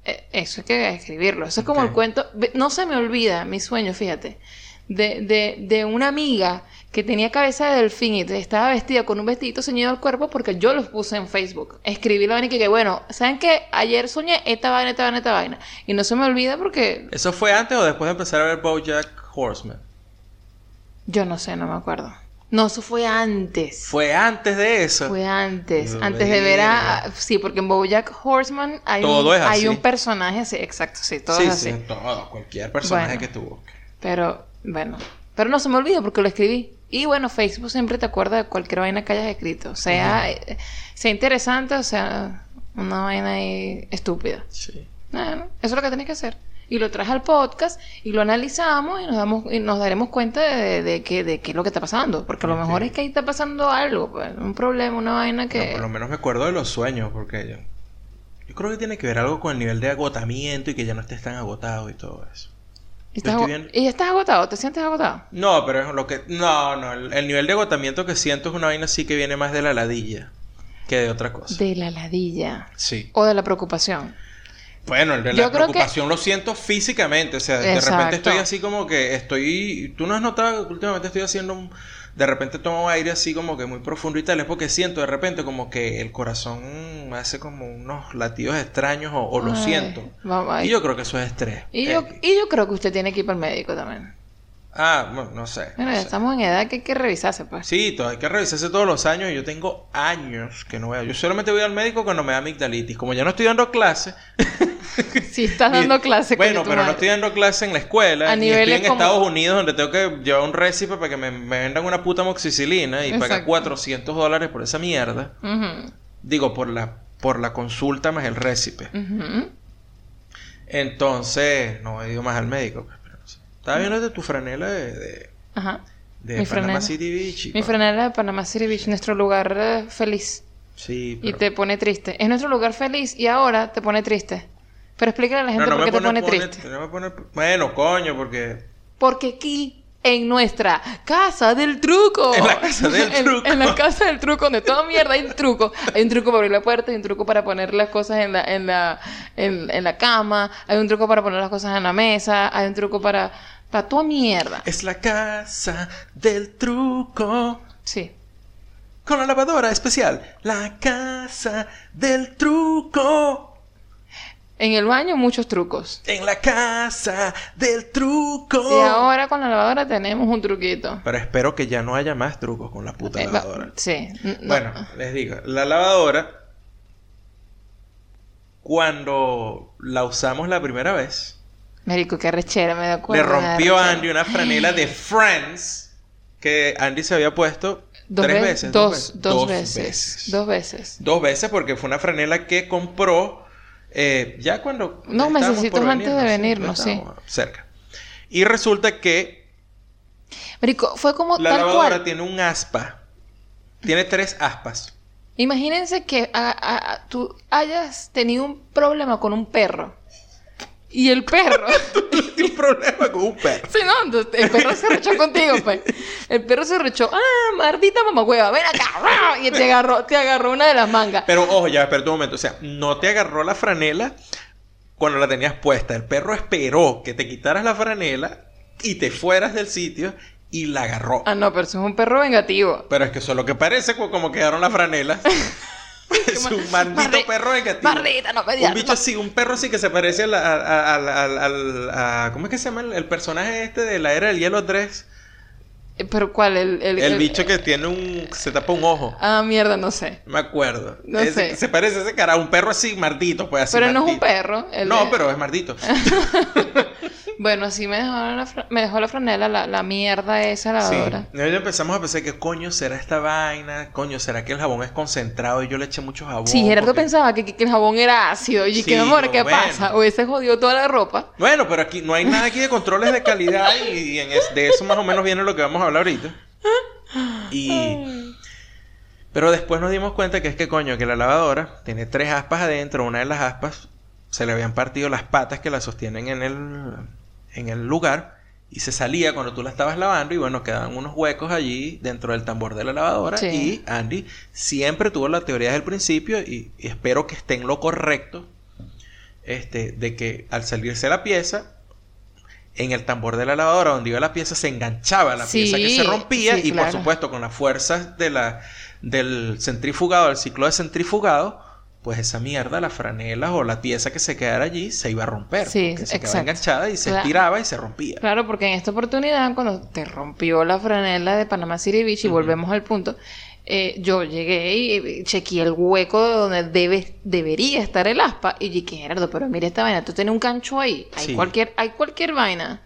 Eh, eso hay que escribirlo. Eso es como el cuento. No se me olvida mi sueño, fíjate. De, de, de una amiga que tenía cabeza de delfín y estaba vestida con un vestidito ceñido al cuerpo porque yo los puse en Facebook. Escribí la vaina y que, que, bueno, ¿saben qué? Ayer soñé esta vaina, esta vaina, esta vaina. Y no se me olvida porque ¿Eso fue antes o después de empezar a ver BoJack Horseman? yo no sé, no me acuerdo. No, eso fue antes. Fue antes de eso. Fue antes, Dios antes de ver a... Sí, porque en BoJack Horseman hay, Todo un, es hay así. un personaje así, exacto, sí, todo sí, es así. sí, todo, cualquier personaje Bueno. que tuvo. Pero, bueno, pero no se me olvida porque lo escribí. Y bueno, Facebook siempre te acuerda de cualquier vaina que hayas escrito, sea, eh, sea interesante o sea una vaina ahí estúpida. Sí. Bueno, eso es lo que tienes que hacer. Y lo traes al podcast y lo analizamos y nos damos y nos daremos cuenta de, de, que, de qué es lo que está pasando. Porque a lo mejor es que ahí está pasando algo, pues, un problema, una vaina No, que... por lo menos me acuerdo de los sueños, porque yo, yo creo que tiene que ver algo con el nivel de agotamiento y que ya no estés tan agotado y todo eso. y, estás, bien. y estás agotado, ¿te sientes agotado? No, pero es lo que... No, no, el, el nivel de agotamiento que siento es una vaina así que viene más de la ladilla que de otra cosa. De la ladilla Sí. o de la preocupación. Bueno, Yo la que- preocupación lo siento físicamente, o sea, de repente estoy así como que estoy... Tú no has notado que últimamente estoy haciendo un... De repente tomo aire así como que muy profundo y tal, es porque siento de repente como que el corazón hace como unos latidos extraños o, o lo Ay, siento. Y yo creo que eso es estrés. Y yo, Eh, y yo creo que usted tiene que ir para el médico también. Ah, bueno, no sé. Bueno, no sé. estamos en edad que hay que revisarse, pues. Sí, todo, hay que revisarse todos los años yo tengo años que no voy a... Yo solamente voy al médico cuando me da amigdalitis. Como ya no estoy dando clase... Si estás dando Y- clase Bueno, pero no estoy dando clase en la escuela. A ni estoy niveles en como- Estados Unidos donde tengo que llevar un récipe para que me, me vendan una puta moxicilina y pagar Exacto. 400 dólares por esa mierda. Digo, por la, por la consulta más el récipe. Entonces, no he ido más al médico. pues, pero no sé. Estaba viendo de tu franela de, de, Ajá. de Mi Panama franela. City Beach. y Mi franela de Panamá City Beach, nuestro lugar eh, feliz. Sí, Y pero... te pone triste. Es nuestro lugar feliz y ahora te pone triste. Pero explícale a la gente por qué te pone pone- triste. no me pone- Bueno, coño, porque... Porque aquí, en nuestra casa del truco. En la casa del En- truco. En, la casa del truco, donde toda mierda hay un truco. Hay un truco para abrir la puerta, hay un truco para poner las cosas en la, en la, en, en la cama, hay un truco para poner las cosas en la mesa, hay un truco para, para toda mierda. Es la casa del truco. Sí. Con la lavadora especial. La casa del truco. En el baño muchos trucos. En la casa del truco. Y ahora con la lavadora tenemos un truquito. Pero espero que ya no haya más trucos con la puta Eh, va- lavadora. sí. no. Bueno, les digo, la lavadora, cuando la usamos la primera vez, Marico, qué arrechera, me da le cuenta. rompió a Andy una franela de Friends que Andy se había puesto Dos tres ve- veces. Dos, dos, Dos veces. veces. Dos veces. Dos veces porque fue una franela que compró eh, ya cuando... Mesecitos por antes de venirnos, sí. Cerca. Y resulta que Marico, fue como la tal lavadora cual. tiene un aspa. Tiene tres aspas. Imagínense que a- tú hayas tenido un problema con un perro. Y el perro. Tiene un problema con un perro. sí, no, entonces, el perro se rechó contigo, pues. El perro se rechó. Ah, maldita mamagüeva, ven acá. ¡ra! Y te agarró, te agarró una de las mangas. Pero ojo, ya, espera un momento. O sea, no te agarró la franela cuando la tenías puesta. El perro esperó que te quitaras la franela y te fueras del sitio y la agarró. Ah, no, pero eso es un perro vengativo. Pero es que eso es lo que parece como quedaron las franelas. es un maldito perro vengativo. Maldita, no me Un bicho así, un perro así que se parece a la- a- a- al- al- al- a- ¿Cómo es que se llama el, el personaje este de la era del hielo 3? Eh, ¿Pero cuál? El, el, El bicho que tiene un... se tapa un ojo. Ah, mierda, no sé. Me acuerdo. No sé. Se parece a ese cara, un perro así mardito, pues así. Pero no es un perro. No, pero es mardito. Bueno, así me dejó la, fra- me dejó la franela, la, la mierda esa Sí. lavadora. Y ahí empezamos a pensar que coño será esta vaina, coño será que el jabón es concentrado y yo le eché mucho jabón. Sí, Gerardo porque- pensaba que, que el jabón era ácido. Y Sí, que, amor, yo, ¿qué bueno. pasa? Hubiese jodido toda la ropa. Bueno, pero aquí no hay nada aquí de controles de calidad y, y en es- de eso más o menos viene lo que vamos a hablar ahorita. Y pero después nos dimos cuenta que es que coño que la lavadora tiene tres aspas adentro, una de las aspas se le habían partido las patas que la sostienen en el en el lugar y se salía cuando tú la estabas lavando y bueno, quedaban unos huecos allí dentro del tambor de la lavadora Sí. y Andy siempre tuvo la teoría desde el principio y, y espero que esté en lo correcto este, de que al salirse la pieza, en el tambor de la lavadora donde iba la pieza se enganchaba la Sí, pieza que se rompía sí, y por supuesto con las fuerzas de la, del centrifugado, del ciclo de centrifugado, pues esa mierda, la franela o la pieza que se quedara allí se iba a romper. Sí, porque se exacto. quedaba enganchada y se Claro. estiraba y se rompía. Claro, porque en esta oportunidad, cuando te rompió la franela de Panamá City Beach, y volvemos al punto, eh, yo llegué y chequeé el hueco donde debe, debería estar el aspa, y dije, Gerardo, pero mira esta vaina, tú tienes un gancho ahí, hay, Sí. cualquier, hay cualquier vaina.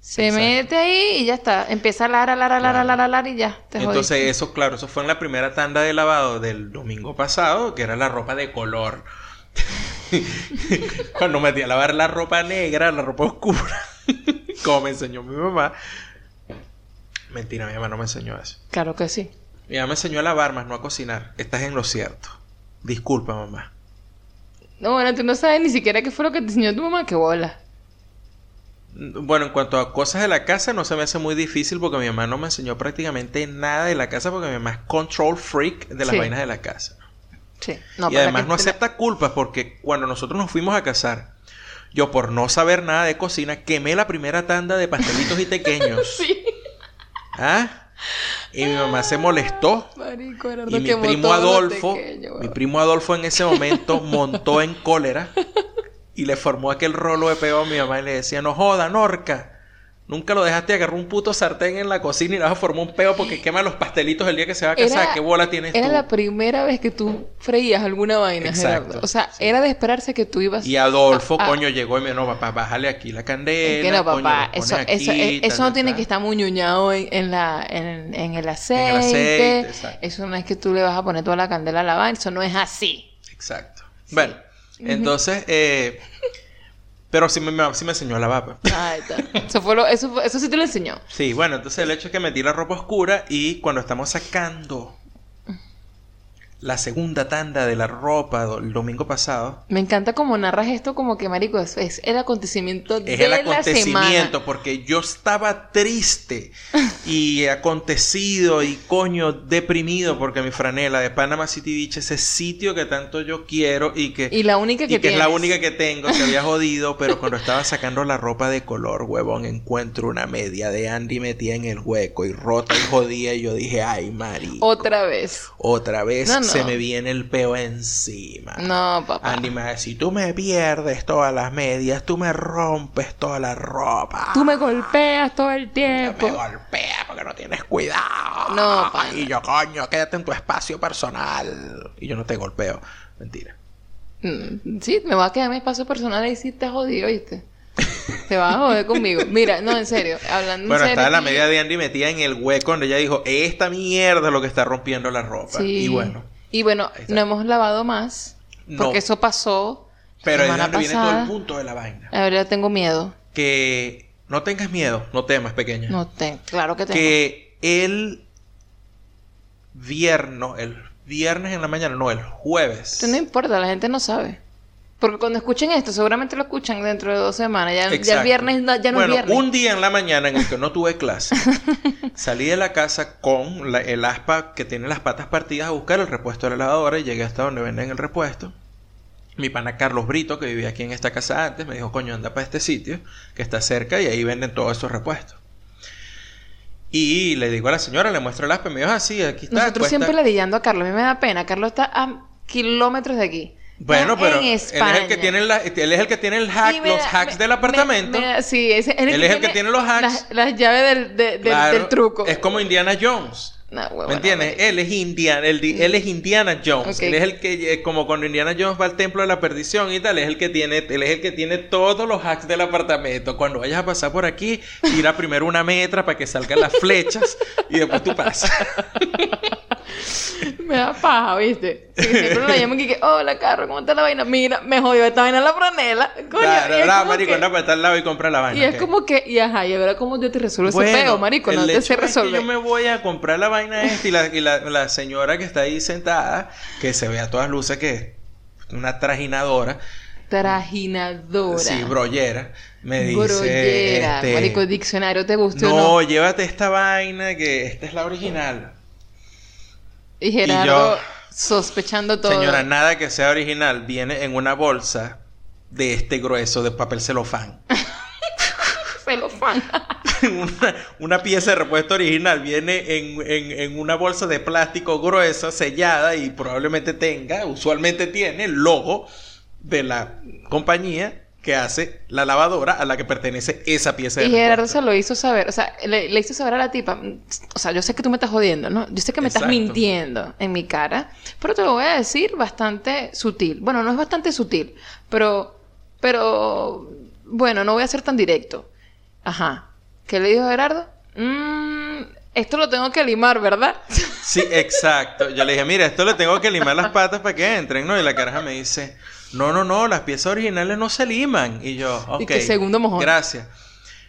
Se Exacto. mete ahí y ya está. Empieza a lar, a lar, a lar, a lar, a lar y ya. Te Entonces jodiste. eso, claro, eso fue en la primera tanda de lavado del domingo pasado, que era la ropa de color. Cuando metí a lavar la ropa negra, la ropa oscura, como me enseñó mi mamá. Mentira, mi mamá no me enseñó eso. Claro que sí. Mi mamá me enseñó a lavar, más no a cocinar. Estás en lo cierto. Disculpa, mamá. No, bueno, tú no sabes ni siquiera qué fue lo que te enseñó tu mamá, qué bola. Bueno, en cuanto a cosas de la casa, no se me hace muy difícil porque mi mamá no me enseñó prácticamente nada de la casa porque mi mamá es control freak de las Sí. vainas de la casa. Sí. No, y además no acepta culpas porque cuando nosotros nos fuimos a casar, yo por no saber nada de cocina, quemé la primera tanda de pastelitos y pequeños. Sí. ¿Ah? Y mi mamá se molestó. Marico, Y mi primo Adolfo, mi primo Adolfo en ese momento montó en cólera y le formó aquel rolo de peo a mi mamá y le decía, no joda, Norca. Nunca lo dejaste agarrar un puto sartén en la cocina y le vas a formar un peo porque quema los pastelitos el día que se va a casar. Era- ¿Qué bola tienes Era tú? la primera vez que tú freías alguna vaina, Exacto, Gerardo. O sea, sí. era de esperarse que tú ibas... Y Adolfo, Ah, ah. coño, llegó y me dijo, no, papá, bájale aquí la candela. Que no, papá, eso, aquí, eso, eh, tal, eso no tiene tal". que estar muñuñado en, en, la, en, en el aceite. aceite, exacto. eso no es que tú le vas a poner toda la candela a la vaina, eso no es así. Exacto. Bueno, entonces, eh, pero sí me, me- sí me enseñó a lavar. pues. Ahí está. Eso, fue lo, eso, fue- eso sí te lo enseñó. Sí, bueno, entonces el hecho es que metí la ropa oscura y cuando estamos sacando la segunda tanda de la ropa el domingo pasado, Me encanta como narras esto como que, marico, es, es el acontecimiento es de el la acontecimiento semana. porque yo estaba triste y acontecido y coño deprimido porque mi franela de Panama City Beach, ese sitio que tanto yo quiero y que, Y la única que y que es la única que tengo, se había jodido, pero cuando estaba sacando la ropa de color, huevón, encuentro una media de Andy metida en el hueco y rota y jodida y yo dije, ay, marico. Otra vez. Otra vez No, no. Se me viene el peo encima. No, papá. Andy me va a decir, tú me pierdes todas las medias, tú me rompes toda la ropa. Tú me golpeas todo el me tiempo. golpeas porque no tienes cuidado. No, pana. Y yo, coño, quédate en tu espacio personal. Y yo no te golpeo. Mentira. Mm, Sí, me va a quedar en mi espacio personal y sí te jodido, ¿viste? Te vas a joder conmigo. Mira, no, en serio, hablando en Bueno, serio. estaba la media de Andy metida en el hueco donde ella dijo, esta mierda es lo que está rompiendo la ropa. Sí. Y bueno. Y bueno, no hemos lavado más. No. Porque eso pasó. Pero ahí es donde viene todo el punto de la vaina. A ver, ya tengo miedo. Que no tengas miedo, no temas, pequeña. No tengo, claro que tengo. que el viernes, el viernes en la mañana, no, el jueves. Esto no importa, la gente no sabe. Porque cuando escuchen esto, seguramente lo escuchan dentro de dos semanas. Ya, ya el viernes no- ya no bueno, es viernes. un día en la mañana en el que no tuve clase, salí de la casa con la- el aspa que tiene las patas partidas a buscar el repuesto de la lavadora y llegué hasta donde venden el repuesto. Mi pana Carlos Brito, que vivía aquí en esta casa antes, me dijo, coño, anda para este sitio, que está cerca y ahí venden todos estos repuestos. Y le digo a la señora, le muestro el aspa y me dijo, ah, sí, aquí está. Nosotros cuesta- siempre ladillando a Carlos. A mí me da pena. Carlos está a kilómetros de aquí. Bueno, pero en él es España. el que tiene la- él es el que tiene el hack, me los da- hacks me- del me- apartamento. me da- sí, ese, Él es el que tiene los hacks. Las, las llaves del, de- del- Claro, del truco. Es como Indiana Jones. No, huevona, ¿Me entiendes? marico. Él es Indiana, él, él es Indiana Jones. Ok. Él es el que, eh, como cuando Indiana Jones va al templo de la perdición y tal, es el que tiene, él es el que tiene todos los hacks del apartamento. Cuando vayas a pasar por aquí, tira primero una metra para que salgan las flechas y después tú pasas. Me da paja, ¿viste? Siempre lo llaman y que, hola, carro, ¿cómo está la vaina? Mira, me jodió esta vaina la franela. Coño, Claro, como marico, que- anda para tal lado y compra la vaina. Y es como que, y ajá, y ahora cómo yo te resuelvo Bueno, ese peo, marico, no el te sé es que resolver. yo me voy a comprar la vaina esta y la, y la, la señora que está ahí sentada, que se ve a todas luces que es una trajinadora, Trajinadora. sí, brollera, me dice, Brollera. este, Marico, diccionario, ¿te gusta o no, no? llévate esta vaina que esta es la original. Y Gerardo yo, sospechando todo. Señora, nada que sea original viene en una bolsa de este grueso de papel celofán. Celofán. una, una pieza de repuesto original viene en, en- en una bolsa de plástico gruesa, sellada y probablemente tenga, usualmente tiene el logo de la compañía que hace la lavadora a la que pertenece esa pieza de Y Gerardo se lo hizo saber, o sea, le, le hizo saber a la tipa, o sea, yo sé que tú me estás jodiendo, ¿no? Yo sé que me estás mintiendo en mi cara, pero te lo voy a decir bastante sutil. Bueno, no es bastante sutil, pero, pero, bueno, no voy a ser tan directo. Ajá. ¿Qué le dijo Gerardo? Mm, esto lo tengo que limar, ¿verdad? Sí, exacto. Yo le dije, mira, esto le tengo que limar las patas para que entren, ¿no? Y la caraja me dice, no, no, no, las piezas originales no se liman. Y yo, ok. Y que segundo mojón. Gracias.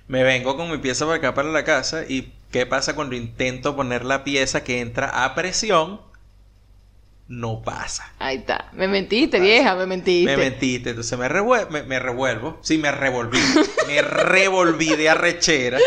Me vengo con mi pieza para acá, para la casa. ¿Y qué pasa cuando intento poner la pieza que entra a presión? No pasa. Ahí está. Me mentiste, vieja, me mentiste. Me mentiste. Entonces me, revuel- me, me revuelvo. Sí, me revolví. me revolví de arrechera.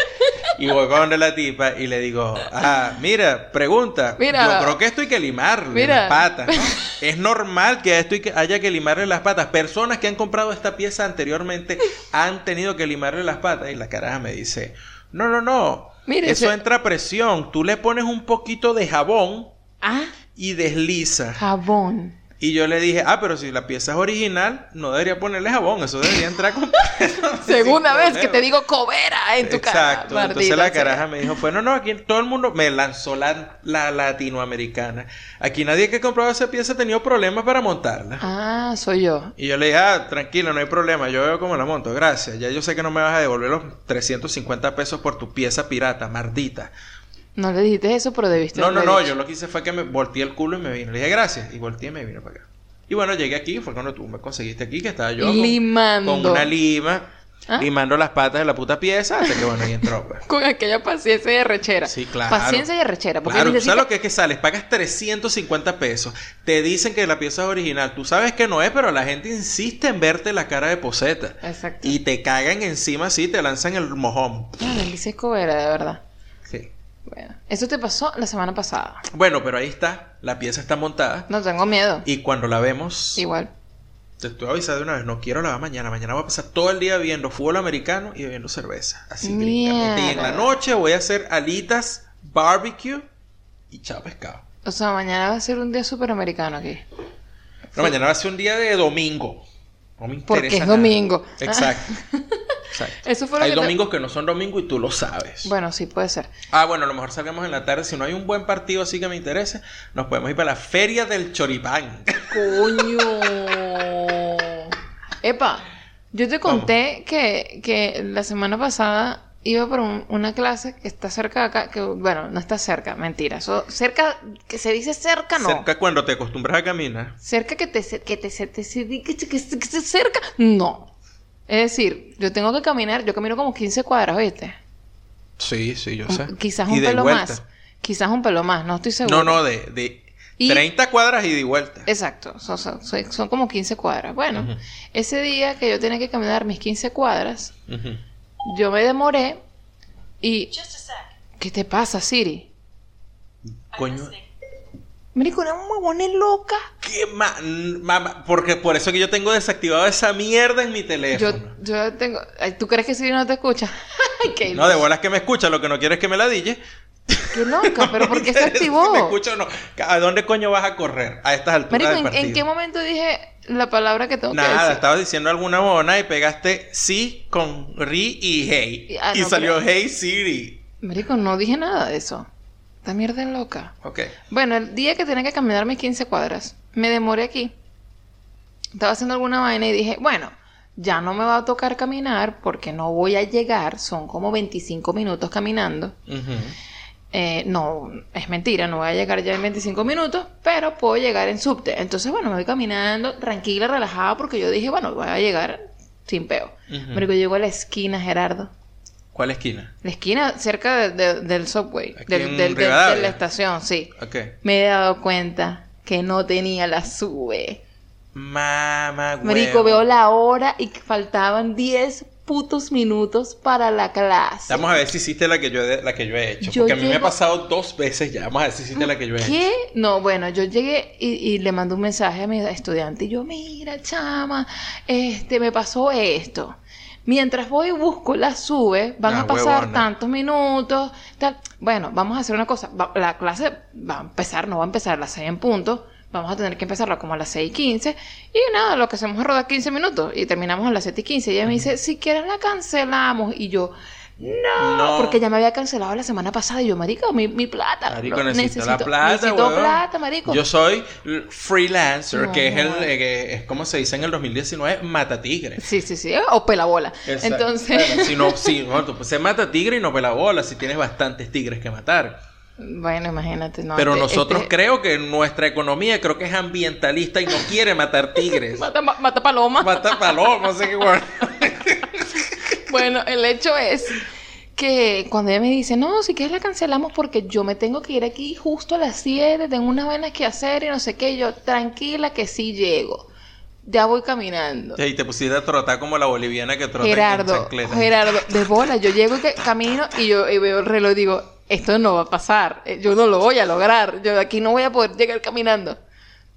Y voy con la tipa y le digo, ah, mira, pregunta. Mira. Yo creo que esto hay que limarle Mira. las patas. ¿no? es normal que esto haya que limarle las patas. Personas que han comprado esta pieza anteriormente han tenido que limarle las patas. Y la caraja me dice, no, no, no. Mire, Eso entra a presión. Tú le pones un poquito de jabón Ah, y desliza. jabón. Y yo le dije, ah, pero si la pieza es original, no debería ponerle jabón, eso debería entrar con... Segunda vez que te digo cobera en tu cara. Exacto. Entonces la caraja me dijo, bueno, no, aquí todo el mundo me lanzó la, la latinoamericana. Aquí nadie que ha comprado esa pieza ha tenido problemas para montarla. Ah, soy yo. Y yo le dije, ah, tranquilo, no hay problema, yo veo cómo la monto, gracias. Ya yo sé que no me vas a devolver los 350 pesos por tu pieza pirata, mardita. No le dijiste eso, pero debiste No, no, no, dicho. yo lo que hice fue que me volteé el culo y me vine. Le dije gracias y volteé y me vine para acá. Y bueno, llegué aquí, fue cuando tú me conseguiste aquí, que estaba yo Limando. con, una lima, ¿Ah? limando las patas de la puta pieza, hasta que bueno, ahí entró. pues. Con aquella paciencia y arrechera. Sí, claro. Paciencia y arrechera. Porque Claro, tú sabes lo que es que sales, pagas 350 pesos, te dicen que la pieza es original, tú sabes que no es, pero la gente insiste en verte la cara de poseta. Exacto. Y te cagan encima así, te lanzan el mojón. Ah, Alicia Escobera, de verdad. Bueno, eso te pasó la semana pasada. Bueno, pero ahí está, la pieza está montada. No tengo miedo. Y cuando la vemos, Igual. Te estoy avisando de una vez, no quiero lavar mañana. Mañana voy a pasar todo el día viendo fútbol americano y bebiendo cerveza. Así gringamente. Y en la Mierda. noche voy a hacer alitas, barbecue y chao pescado. O sea, mañana va a ser un día súper americano aquí. No, mañana va a ser un día de domingo. No me interesa Porque es nada. domingo. Exacto. Exacto. Eso fue lo Hay que te- domingos que no son domingos y tú lo sabes. Bueno, sí, puede ser. Ah, bueno, a lo mejor salgamos en la tarde. Si no hay un buen partido así que me interese, nos podemos ir para la Feria del Choripán. Coño. Epa, yo te conté que, que la semana pasada iba por un- una clase que está cerca de acá, que bueno, no está cerca, mentira. Eso, cerca, que se dice cerca, no. Cerca cuando te acostumbras a caminar. Cerca que te, que te, se- te, se- que, que, que se cerca, no. Es decir, yo tengo que caminar, yo camino como 15 cuadras, ¿viste? Sí, sí, yo Un- sé. Quizás Y un pelo vuelta. más. Quizás un pelo más, no estoy seguro. No, no, de, de Y- 30 cuadras y de vuelta. Exacto, son, son- son- son como 15 cuadras. Bueno, ese día que yo tenía que caminar mis 15 cuadras, Ujú. Yo me demoré y... ¿Qué te pasa, Siri? Coño. Marico, una huevona loca. ¿Qué ma mamá? Porque por eso que yo tengo desactivado esa mierda en mi Yo, teléfono. yo tengo... Ay, ¿Tú crees que Siri no te escucha? Ay, No, de bolas que me escucha, lo que no quiero es que me la dille. qué loca, pero ¿por qué se Si me activó? escucha o no. ¿A dónde coño vas a correr? A estas alturas Marico, del ¿en, partido. en qué momento dije la palabra que tengo que Nada, decir? estabas diciendo alguna mona y pegaste sí con ri y hey. Y- ah, y no, salió pero- hey Siri. Marico, no dije nada de eso. Esta mierda es loca. Ok. Bueno, el día que tenía que caminar mis 15 cuadras, me demoré aquí. Estaba haciendo alguna vaina y dije, bueno, ya no me va a tocar caminar porque no voy a llegar, son como 25 minutos caminando. Eh, no, es mentira, no voy a llegar ya en 25 minutos, pero puedo llegar en subte. Entonces, bueno, me voy caminando tranquila, relajada, porque yo dije, bueno, voy a llegar sin peo. Ujú. Marico, llego a la esquina, Gerardo. ¿Cuál esquina? La esquina cerca de- de- del subway, Aquí del- del- de la estación, sí. Ok. Me he dado cuenta que no tenía la sube. Mamá, Marico, veo la hora y que faltaban 10 putos minutos para la clase. Vamos a ver si hiciste la que yo, he- la que yo he hecho. Yo porque a mí me ha pasado dos veces ya. Vamos a ver si hiciste la que yo he hecho. ¿Qué? No, bueno, yo llegué y, y le mandé un mensaje a mi estudiante y yo, mira, chama, este, me pasó esto. Mientras voy y busco la sube, van Ah, a pasar huevona. tantos minutos, tal. Bueno, vamos a hacer una cosa. va- la clase va a empezar, no va a empezar a las 6 en punto. Vamos a tener que empezarla como a las 6 y 15. Y nada, lo que hacemos es rodar 15 minutos y terminamos a las 7 y 15. Y ella me dice, si quieres la cancelamos. Y yo, no, No. porque ya me había cancelado la semana pasada. Y yo, marico, mi, mi plata. Marico, Lo- necesito, la plata, Necesito plata, marico. Yo soy freelancer, No, que es el, no. eh, es como se dice en el 2019, mata tigre. Sí, sí, sí. O pelabola. Exacto. Entonces, Bueno, si no, si, bueno, tú, pues, se mata tigre y no pela bola, si tienes bastantes tigres que matar. Bueno, imagínate, ¿no? Pero Este- nosotros este- creo que nuestra economía creo que es ambientalista y no quiere matar tigres. Mata, ma- mata paloma. Mata paloma, no sé qué bueno. Bueno, el hecho es que cuando ella me dice, no, si quieres la cancelamos porque yo me tengo que ir aquí justo a las 7, tengo unas vainas que hacer y no sé qué, yo, tranquila que sí llego. Ya voy caminando. Y te pusiste a trotar como la boliviana que trota en Gerardo, chancleta. Gerardo, de bola, yo llego y que camino y yo y veo el reloj y digo, esto no va a pasar, eh, yo no lo voy a lograr, yo aquí no voy a poder llegar caminando.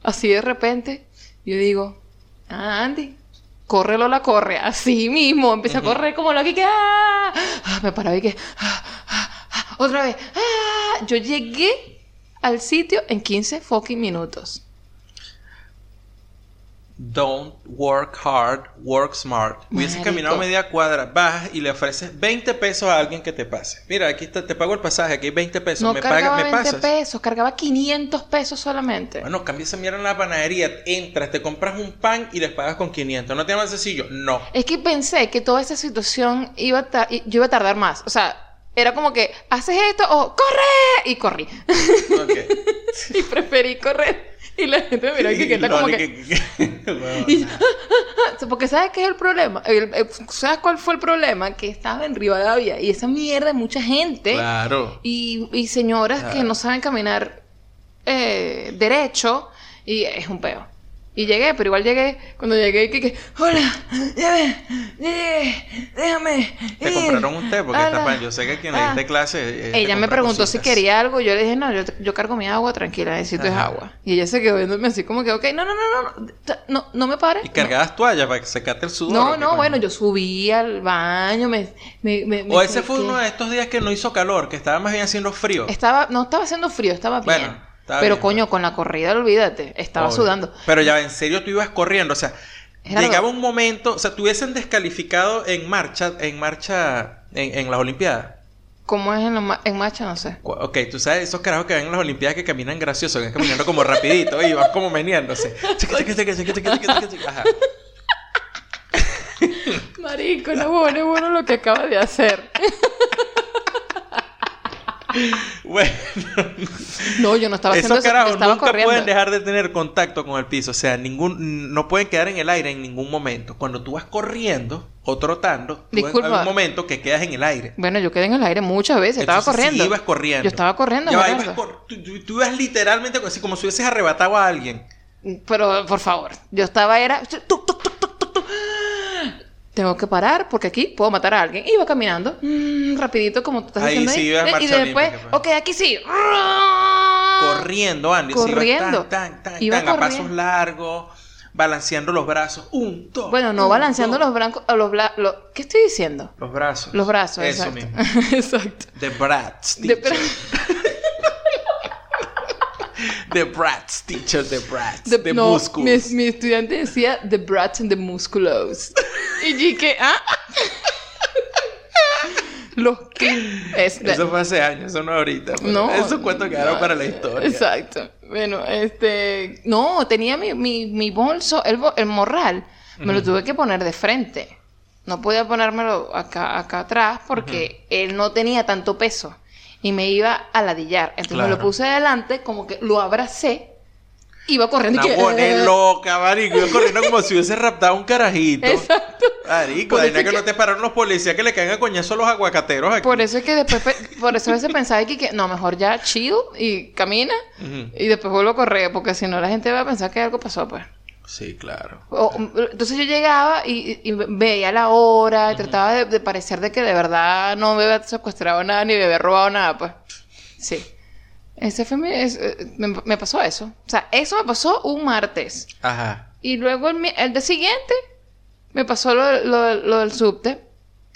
Así de repente, yo digo, ah, Andy, córrelo la corre, así mismo, empecé a correr como lo que ah, Ah, me paraba y que, ah, ah, otra vez, yo llegué al sitio en 15 fucking minutos. Don't work hard, work smart. Hubieses caminado media cuadra, vas y le ofreces 20 pesos a alguien que te pase. Mira, aquí está, te pago el pasaje, aquí hay 20 pesos, No me cargaba pagas, me 20 pasas. pesos, cargaba 500 pesos solamente. Bueno, cambia esa mierda en la panadería, entras, te compras un pan y les pagas con 500. ¿No te más sencillo? No. Es que pensé que toda esa situación iba a yo iba a tardar más. O sea, era como que, haces esto o corre. Y corrí. Y preferí correr. Y la gente y que, que está como que... que- Bueno, y- porque ¿sabes qué es el problema? El- el- ¿Sabes cuál fue el problema? Que estaba en Rivadavia y esa mierda de mucha gente Claro. y, y señoras que no saben caminar eh, derecho y es un peo. Y llegué, pero igual llegué, cuando llegué, que, que hola, ya ve, ya llegué, déjame. Te ir compraron un té porque está. Yo sé que quien le Ah. diste clase. eh, Ella me preguntó si quería algo. Yo le dije, no, yo, yo cargo mi agua, tranquila, necesito es agua. Y ella se quedó viéndome así como que, ok, no, no, no, no, no, no, no me pares. Y cargabas toallas para que secarte el sudor. No, ¿o qué no, bueno, yo subí al baño, me... me, me- me O ese fue uno de estos días que no hizo calor, que estaba más bien haciendo frío. Estaba, no estaba haciendo frío, estaba bien. Bueno, Pero bien, coño, con la corrida, olvídate, estaba Obvio. sudando. Pero ya, en serio, tú ibas corriendo. O sea, llegaba un momento. O sea, te hubiesen descalificado en marcha, en marcha, en, en las Olimpiadas. ¿Cómo es en, la en marcha? No sé. Ok, tú sabes, esos carajos que ven en las Olimpiadas que caminan graciosos, que van caminando como rapidito y van como meneándose. Ajá. Marico, no bueno, es bueno lo que acaba de hacer. Bueno, No, yo no estaba haciendo esos eso, carajos estaba nunca corriendo. pueden dejar de tener contacto con el piso. O sea, ningún, no pueden quedar en el aire en ningún momento. Cuando tú vas corriendo o trotando, tú Disculpa. hay un momento que quedas en el aire. Bueno, yo quedé en el aire muchas veces, estaba corriendo. sí ibas corriendo. Yo estaba corriendo, Gerardo. ibas cor- tú, tú- tú ibas literalmente así como si hubieses arrebatado a alguien. Pero, por favor, yo estaba, era... Tengo que parar porque aquí puedo matar a alguien. Iba caminando, mm, rapidito como tú estás Ahí haciendo sí ahí. ibas y después, olímpica, pues. ok, aquí sí. Corriendo, Andy. Corriendo. tan, tan, tan, Iba tan, a pasos largos, balanceando los brazos. Un, dos. Bueno, no un, balanceando dos. los blancos, a los bla- lo- ¿Qué estoy diciendo? Los brazos. Los brazos, Eso exacto. mismo. exacto. The Bratz De- teacher. The Bratz teacher, The Bratz. de- The no, mi, mi estudiante decía The Brats and the Musculos. y dije, ¿ah? Los que... Es, Eso fue hace años, eso no ahorita. pero No. Esos cuentos quedaron no, para la historia. Exacto. Bueno, este. No, tenía mi, mi, mi bolso, el, el morral, me lo tuve que poner de frente. No podía ponérmelo acá, acá atrás porque él no tenía tanto peso y me iba a ladillar. Entonces me lo Claro. puse adelante, como que lo abracé, iba corriendo y Una que. pone loca, marico. Yo corriendo como si hubiese raptado un carajito. Exacto. Marico, de que, no te pararon los policías que le caen a coñazo a los aguacateros aquí. Por eso es que después, pe- por eso a veces pensaba que, que no, mejor ya chill y camina Ujú. y después vuelvo a correr, porque si no la gente va a pensar que algo pasó, pues. Sí, claro. O- entonces yo llegaba y, y veía la hora, trataba de, de parecer de que de verdad no me había secuestrado nada ni me había robado nada, pues. Sí. Ese fue mi- es- eh, me, me pasó eso. O sea, eso me pasó un martes. Ajá. Y luego el, el día siguiente me pasó lo, lo- lo del subte.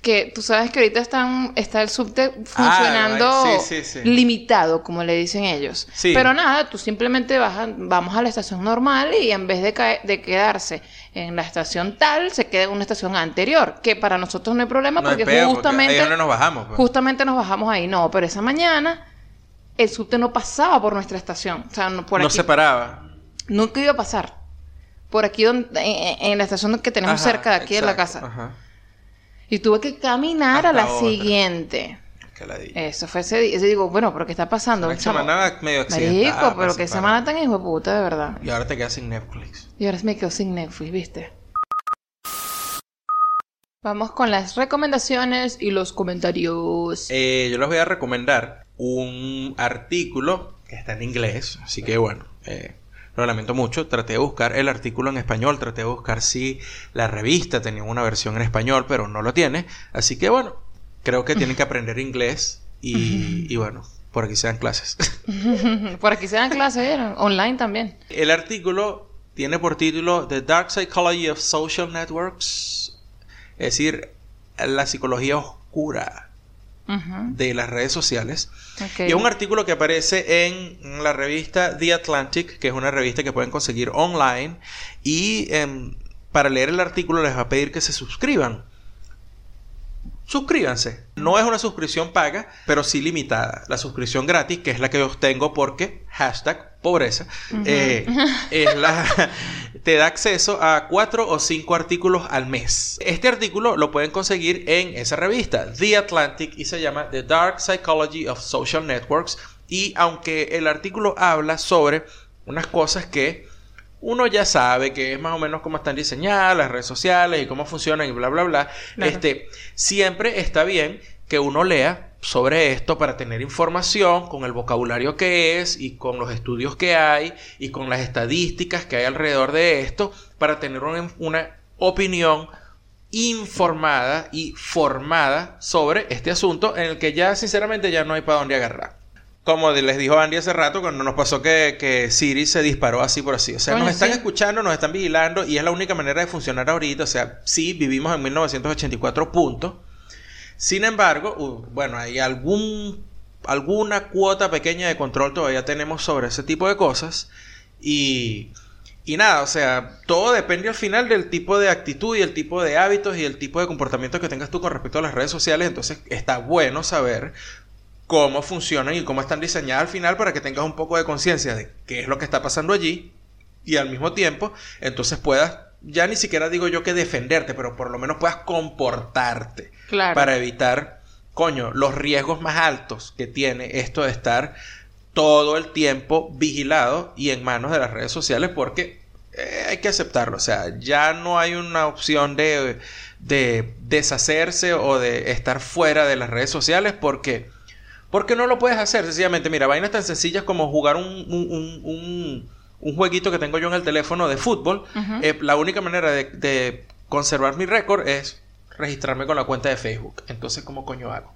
Que tú sabes que ahorita están, está el subte funcionando Ah, sí, sí, sí. limitado, como le dicen ellos. Pero nada, tú simplemente vas a- vamos a la estación normal y en vez de, de quedarse en la estación tal, se queda en una estación anterior. Que para nosotros no hay problema No hay porque justamente, ahí donde nos bajamos. pues. justamente nos bajamos ahí. No, pero esa mañana el subte no pasaba por nuestra estación. O sea, no, por no aquí. se paraba. Nunca iba a pasar. Por aquí donde, en, en la estación que tenemos Ajá, cerca de aquí de la exacto, casa. Ajá. Y tuve que caminar Hasta a la otra. siguiente. Que la di. Eso fue ese día. Yo digo, bueno, pero ¿qué está pasando? Una semana medio accidentada. Marico, pero qué se semana tan hijo de puta, de verdad. Y ahora te quedas sin Netflix. Y ahora me quedo sin Netflix, ¿viste? Vamos con las recomendaciones y los comentarios. Eh, yo les voy a recomendar un artículo que está en inglés, así que bueno, eh, lo lamento mucho. Traté de buscar el artículo en español, traté de buscar si la revista tenía una versión en español, pero no lo tiene. Así que bueno, creo que tienen que aprender inglés y, y bueno, por aquí se dan clases. Por aquí se dan clases, ¿vieron? Online también. El artículo tiene por título The Dark Psychology of Social Networks, es decir, la psicología oscura De las redes sociales. Y un artículo que aparece en la revista The Atlantic, que es una revista que pueden conseguir online. Y em, para leer el artículo les va a pedir que se suscriban. Suscríbanse. No es una suscripción paga, pero sí limitada. La suscripción gratis, que es la que yo tengo porque hashtag pobreza, eh, es la, te da acceso a cuatro o cinco artículos al mes. Este artículo lo pueden conseguir en esa revista, The Atlantic, y se llama The Dark Psychology of Social Networks. Y aunque el artículo habla sobre unas cosas que uno ya sabe que es más o menos cómo están diseñadas las redes sociales y cómo funcionan y bla, bla, bla. Claro. Este, siempre está bien que uno lea sobre esto para tener información con el vocabulario que es y con los estudios que hay y con las estadísticas que hay alrededor de esto para tener una, una opinión informada y formada sobre este asunto en el que ya sinceramente ya no hay para dónde agarrar. Como les dijo Andy hace rato, cuando nos pasó que, que Siri se disparó así por así. O sea, nos están sí. escuchando, nos están vigilando y es la única manera de funcionar ahorita. O sea, sí, vivimos en 1984 puntos. Sin embargo, bueno, hay algún, alguna cuota pequeña de control todavía tenemos sobre ese tipo de cosas. Y, y nada, o sea, todo depende al final del tipo de actitud y el tipo de hábitos y el tipo de comportamiento que tengas tú con respecto a las redes sociales. Entonces está bueno saber cómo funcionan y cómo están diseñadas al final para que tengas un poco de conciencia de qué es lo que está pasando allí y al mismo tiempo entonces puedas, ya ni siquiera digo yo que defenderte, pero por lo menos puedas comportarte Claro. para evitar, coño, los riesgos más altos que tiene esto de estar todo el tiempo vigilado y en manos de las redes sociales porque eh, hay que aceptarlo, o sea, ya no hay una opción de, de deshacerse o de estar fuera de las redes sociales porque, porque no lo puedes hacer, sencillamente, mira, vainas tan sencillas como jugar un, un, un- jueguito que tengo yo en el teléfono de fútbol, eh, la única manera de, de conservar mi récord es registrarme con la cuenta de Facebook. Entonces, ¿cómo coño hago?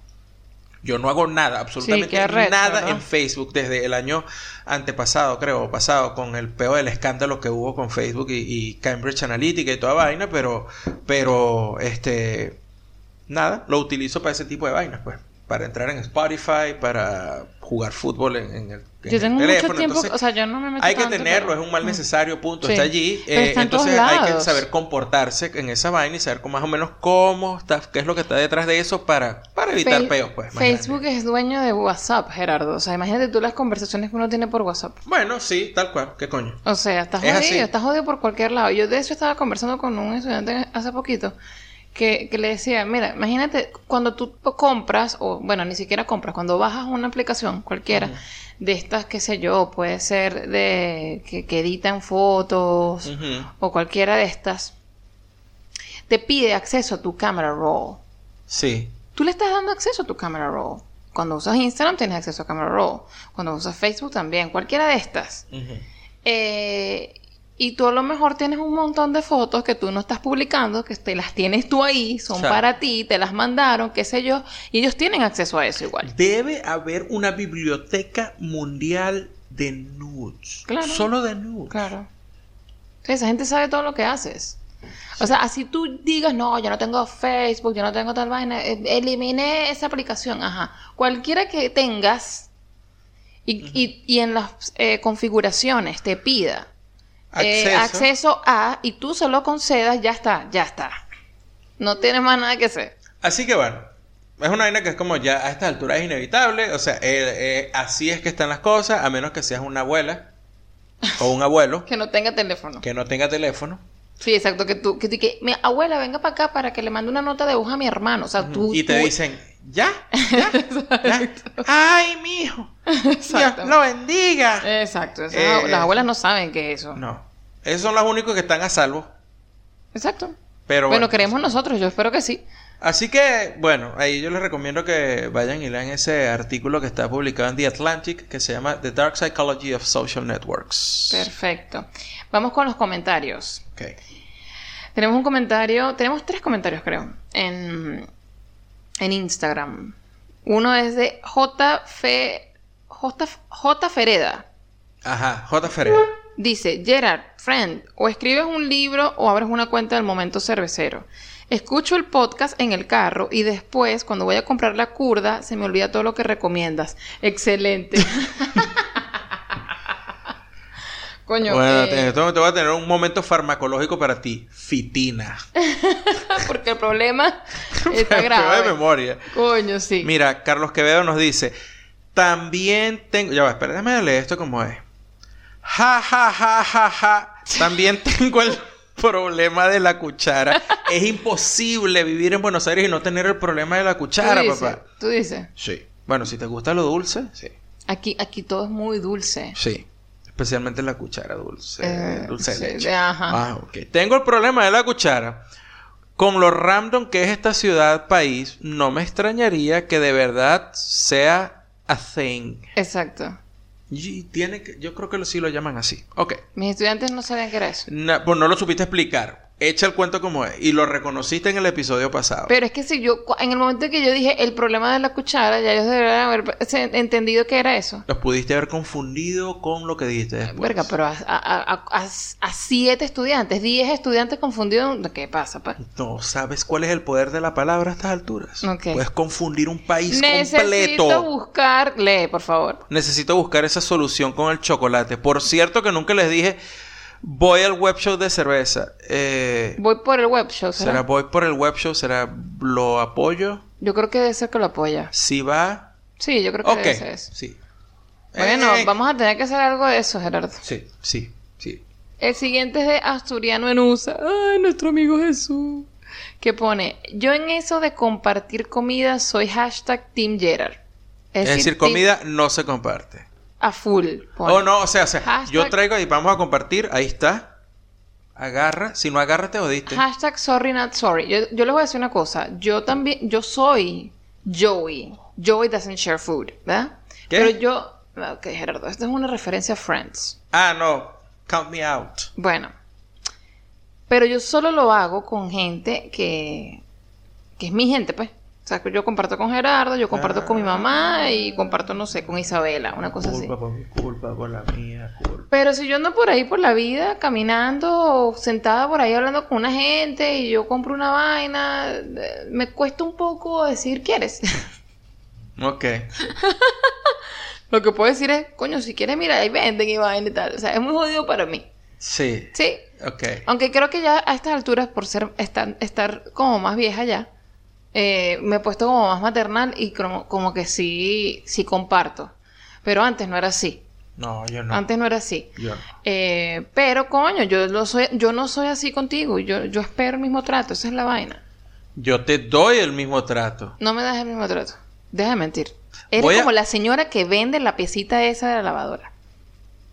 Yo no hago nada, absolutamente nada en Facebook desde el año antepasado, creo, pasado, con el peo del escándalo que hubo con Facebook y, y Cambridge Analytica y toda vaina, pero, pero, este, nada, lo utilizo para ese tipo de vainas, pues, para entrar en Spotify, para jugar fútbol en, en el, en Yo el tengo teléfono. mucho tiempo, entonces, o sea, yo no me meto hay que tanto, tenerlo, pero- es un mal Mm. necesario, punto, Sí. está allí. Pero eh, está en todos entonces hay que saber comportarse en esa vaina y saber con más o menos cómo está, qué es lo que está detrás de eso para, para evitar Fe- peos, pues. Facebook es dueño de WhatsApp, Gerardo. O sea, imagínate tú las conversaciones que uno tiene por WhatsApp. Bueno, sí, tal cual, qué coño. O sea, estás Es jodido, así. estás jodido por cualquier lado. Yo de hecho estaba conversando con un estudiante hace poquito que, que le decía, mira, imagínate cuando tú compras, o bueno, ni siquiera compras, cuando bajas una aplicación cualquiera, de estas, qué sé yo, puede ser de que, que editan fotos o cualquiera de estas, te pide acceso a tu camera roll. Sí. Tú le estás dando acceso a tu camera roll. Cuando usas Instagram tienes acceso a camera roll. Cuando usas Facebook también. Cualquiera de estas. Eh, Y tú a lo mejor tienes un montón de fotos que tú no estás publicando, que te las tienes tú ahí, son para ti, te las mandaron, qué sé yo, y ellos tienen acceso a eso igual. Debe haber una biblioteca mundial de nudes. Claro. Solo de nudes. Claro. Esa gente sabe todo lo que haces. O sea, así tú digas, no, yo no tengo Facebook, yo no tengo tal vaina, eh, eliminé esa aplicación, ajá. Cualquiera que tengas y, y- y en las eh, configuraciones te pida eh, Acceso. acceso a y tú se lo concedas, ya está, ya está. No tienes más nada que hacer. Así que bueno, es una vaina que es como ya a esta altura es inevitable. O sea, eh, eh, así es que están las cosas, a menos que seas una abuela o un abuelo Que no tenga teléfono. que no tenga teléfono. Sí, exacto, que tú, que, que mi abuela venga para acá para que le mande una nota de voz a mi hermano. O sea, tú. y te tú- dicen, ¿ya? ¿Ya? ¿Ya? ¡Ay, mijo! Dios Exacto. lo bendiga! Exacto. Eh, las abuelas no saben qué es eso. No. Esos son los únicos que están a salvo. Exacto. Pero bueno, bueno. creemos nosotros, yo espero que sí. Así que, bueno, ahí yo les recomiendo que vayan y lean ese artículo que está publicado en The Atlantic que se llama The Dark Psychology of Social Networks. Perfecto. Vamos con los comentarios. Tenemos un comentario, tenemos tres comentarios creo, en, en Instagram. Uno es de J, J Fereda. Ajá, J. Ferreira. Dice, Gerard, friend, o escribes un libro o abres una cuenta del momento cervecero. Escucho el podcast en el carro y después, cuando voy a comprar la curda, se me olvida todo lo que recomiendas. Excelente. Coño, Bueno, eh, voy a tener un momento farmacológico para ti. Fitina. porque el problema está Prueba de grave. memoria. Coño, sí. Mira, Carlos Quevedo nos dice, también tengo, ya va, espera, déjame leer esto como es. Ja, ja, ja, ja, ja. También tengo el problema de la cuchara. es imposible vivir en Buenos Aires y no tener el problema de la tú cuchara, dices, papá. Tú dices, Sí. Bueno, si te gusta lo dulce, sí. aquí, aquí todo es muy dulce. Sí. Especialmente la cuchara dulce. Eh, dulce de sí, leche. ajá. Ah, ok. Tengo el problema de la cuchara. Con lo random que es esta ciudad, país, no me extrañaría que de verdad sea a thing. Exacto. Y tiene que, yo creo que lo- sí lo llaman así. Ok. Mis estudiantes no sabían que era eso. Na- pues no lo supiste explicar. Echa el cuento como es. Y lo reconociste en el episodio pasado. Pero es que si yo, en el momento que yo dije el problema de la cuchara, ya ellos deberían haber entendido que era eso. Los pudiste haber confundido con lo que dijiste después. Verga, pero a, a- a- a- a siete estudiantes, diez estudiantes confundidos, ¿qué pasa, pa? No sabes cuál es el poder de la palabra a estas alturas. Ok. Puedes confundir un país Necesito completo. buscar, lee, por favor. Necesito buscar esa solución con el chocolate. Por cierto que nunca les dije, voy al web show de cerveza. Eh, Voy por el web show, ¿será? ¿Será voy por el web show? ¿Será lo apoyo? Yo creo que debe ser que lo apoya. Si va... Sí, yo creo que Ok. debe ser eso. Sí. Bueno, Eh, vamos a tener que hacer algo de eso, Gerardo. Sí, sí, sí. El siguiente es de Asturiano en USA. Ay, nuestro amigo Jesús. Que pone, yo en eso de compartir comida soy hashtag Team Gerard. Es, decir, comida no se comparte. A full. pone. Oh, no, o sea, o sea, Hashtag- yo traigo y vamos a compartir, ahí está. Agarra, si no agarra te jodiste. Hashtag sorry not sorry. Yo, yo les voy a decir una cosa. Yo también, yo soy Joey. Joey doesn't share food, ¿verdad? ¿Qué? Pero yo... Ok, Gerardo, esta es una referencia a Friends. Ah, no, count me out. Bueno. Pero yo solo lo hago con gente que... Que es mi gente, pues. O sea, que yo comparto con Gerardo, yo comparto con mi mamá y comparto, no sé, con Isabela, una cosa así. Culpa por mi culpa, por la mía, culpa. Pero si yo ando por ahí por la vida, caminando, sentada por ahí hablando con una gente y yo compro una vaina, eh, me cuesta un poco decir, ¿quieres? Ok. Lo que puedo decir es, coño, si quieres, mira, ahí venden y vaina y tal. O sea, es muy jodido para mí. Sí. Sí. Ok. Aunque creo que ya a estas alturas, por ser estar, estar como más vieja ya, eh, me he puesto como más maternal y como, como que sí, sí comparto. Pero antes no era así. No, yo no. Antes no era así. Yo no. Eh, pero coño, yo lo soy, yo no soy así contigo. Yo, yo espero el mismo trato, esa es la vaina. Yo te doy el mismo trato. No me das el mismo trato. Deja de mentir. Eres Voy a- como la señora que vende la piecita esa de la lavadora.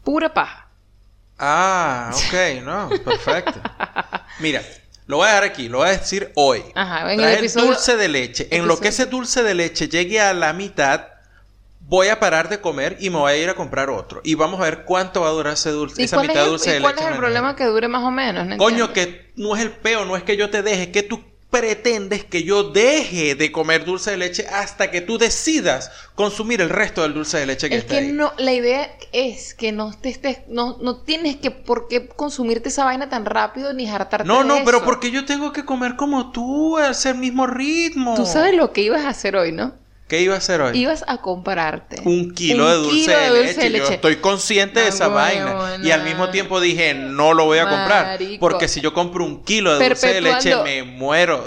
Pura paja. Ah, ok, no, perfecto. Mira, lo voy a dejar aquí, lo voy a decir hoy. Ajá, en el episodio- dulce de leche. En lo que ese dulce de leche llegue a la mitad, voy a parar de comer y me voy a ir a comprar otro. Y vamos a ver cuánto va a durar ese dulce, ¿Y esa mitad es dulce de y cuál leche. es el problema que dure más o menos? No Coño, entiendo. que no es el peo, no es que yo te deje, es que tú pretendes que yo deje de comer dulce de leche hasta que tú decidas consumir el resto del dulce de leche que Es está que ahí. no, la idea es que no te estés, no, no tienes que por qué consumirte esa vaina tan rápido ni hartarte No, de no, pero porque yo tengo que comer como tú, a ese mismo ritmo. Tú sabes lo que ibas a hacer hoy, ¿no? ¿Qué iba a hacer hoy? Ibas a comprarte un kilo, un de, dulce kilo de, leche. de Yo leche. estoy consciente de esa vaina. Y al mismo tiempo dije, no lo voy a comprar. Marico. Porque si yo compro un kilo de dulce de leche, me muero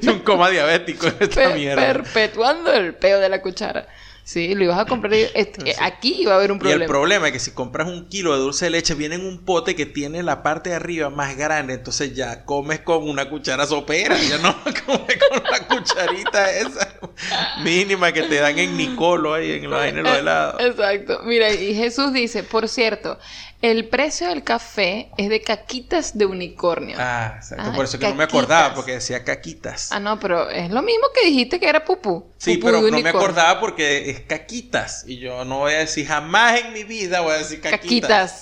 de un coma diabético en esta Per- mierda. perpetuando el peo de la cuchara. Sí, lo ibas a comprar. y- este, Aquí iba a haber un Y problema. el problema es que si compras un kilo de dulce de leche, viene en un pote que tiene la parte de arriba más grande. Entonces ya comes con una cuchara sopera. Ya no comes con la cucharita esa mínima que te dan en Nicolo ahí en los, en los helados. Exacto. Mira, y Jesús dice, por cierto, el precio del café es de caquitas de unicornio. Ah, Ah, exacto. Ah, Por eso que no me acordaba, porque decía caquitas. no, pero es lo mismo que dijiste que era pupú. Sí, Pupú pero no me acordaba porque es caquitas. Y yo no voy a decir jamás en mi vida voy a decir caquitas.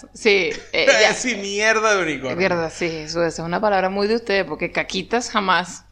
Caquitas, sí. eh, Voy a ya. decir mierda de unicornio. Mierda, sí, eso esa es una palabra muy de ustedes, porque caquitas jamás,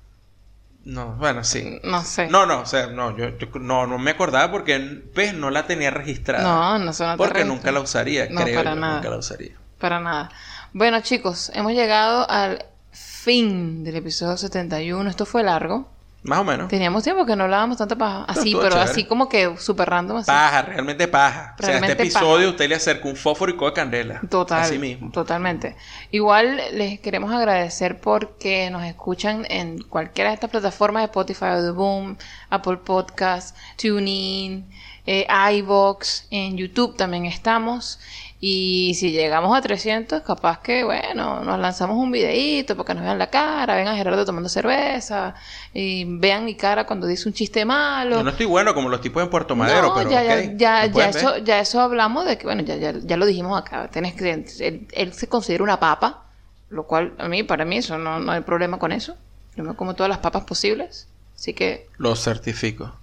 No, bueno, sí. no sé. No, no, o sea, no, yo, yo no, no me acordaba porque pues, no la tenía registrada. No, no son Porque nunca la usaría, No, creo. para yo, nada. Nunca la usaría. Para nada. Bueno, chicos, hemos llegado al fin del episodio 71. Esto fue largo. Más o menos. Teníamos tiempo que no hablábamos tanta paja. Así, pero chévere. así como que súper random así. Paja, realmente paja. o sea, este episodio paja. usted le acerca un fósforo y coge candela. Total. Así mismo. Totalmente. Igual les queremos agradecer porque nos escuchan en cualquiera de estas plataformas Spotify, Audioboom, Apple Podcasts, TuneIn, eh, iVoox, en YouTube también estamos. Y si llegamos a 300, capaz que, bueno, nos lanzamos un videíto para que nos vean la cara, vean a Gerardo tomando cerveza, y vean mi cara cuando dice un chiste malo. Yo no estoy bueno como los tipos en Puerto Madero, No, pero ya, ya, ya, ¿lo ya pueden eso, ver? ya eso hablamos de que, bueno, ya, ya, ya lo dijimos acá. Tienes que, él, él se considera una papa, lo cual a mí, para mí, eso no, no hay problema con eso. Yo me como todas las papas posibles. Así que, Lo certifico.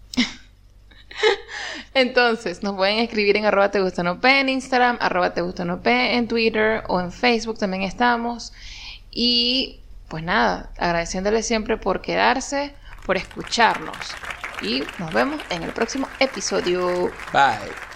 entonces, nos pueden escribir en arroba te gusta en Instagram, arroba te gusta en Twitter o en Facebook también estamos. Y pues nada, agradeciéndole siempre por quedarse, por escucharnos. Y nos vemos en el próximo episodio. Bye.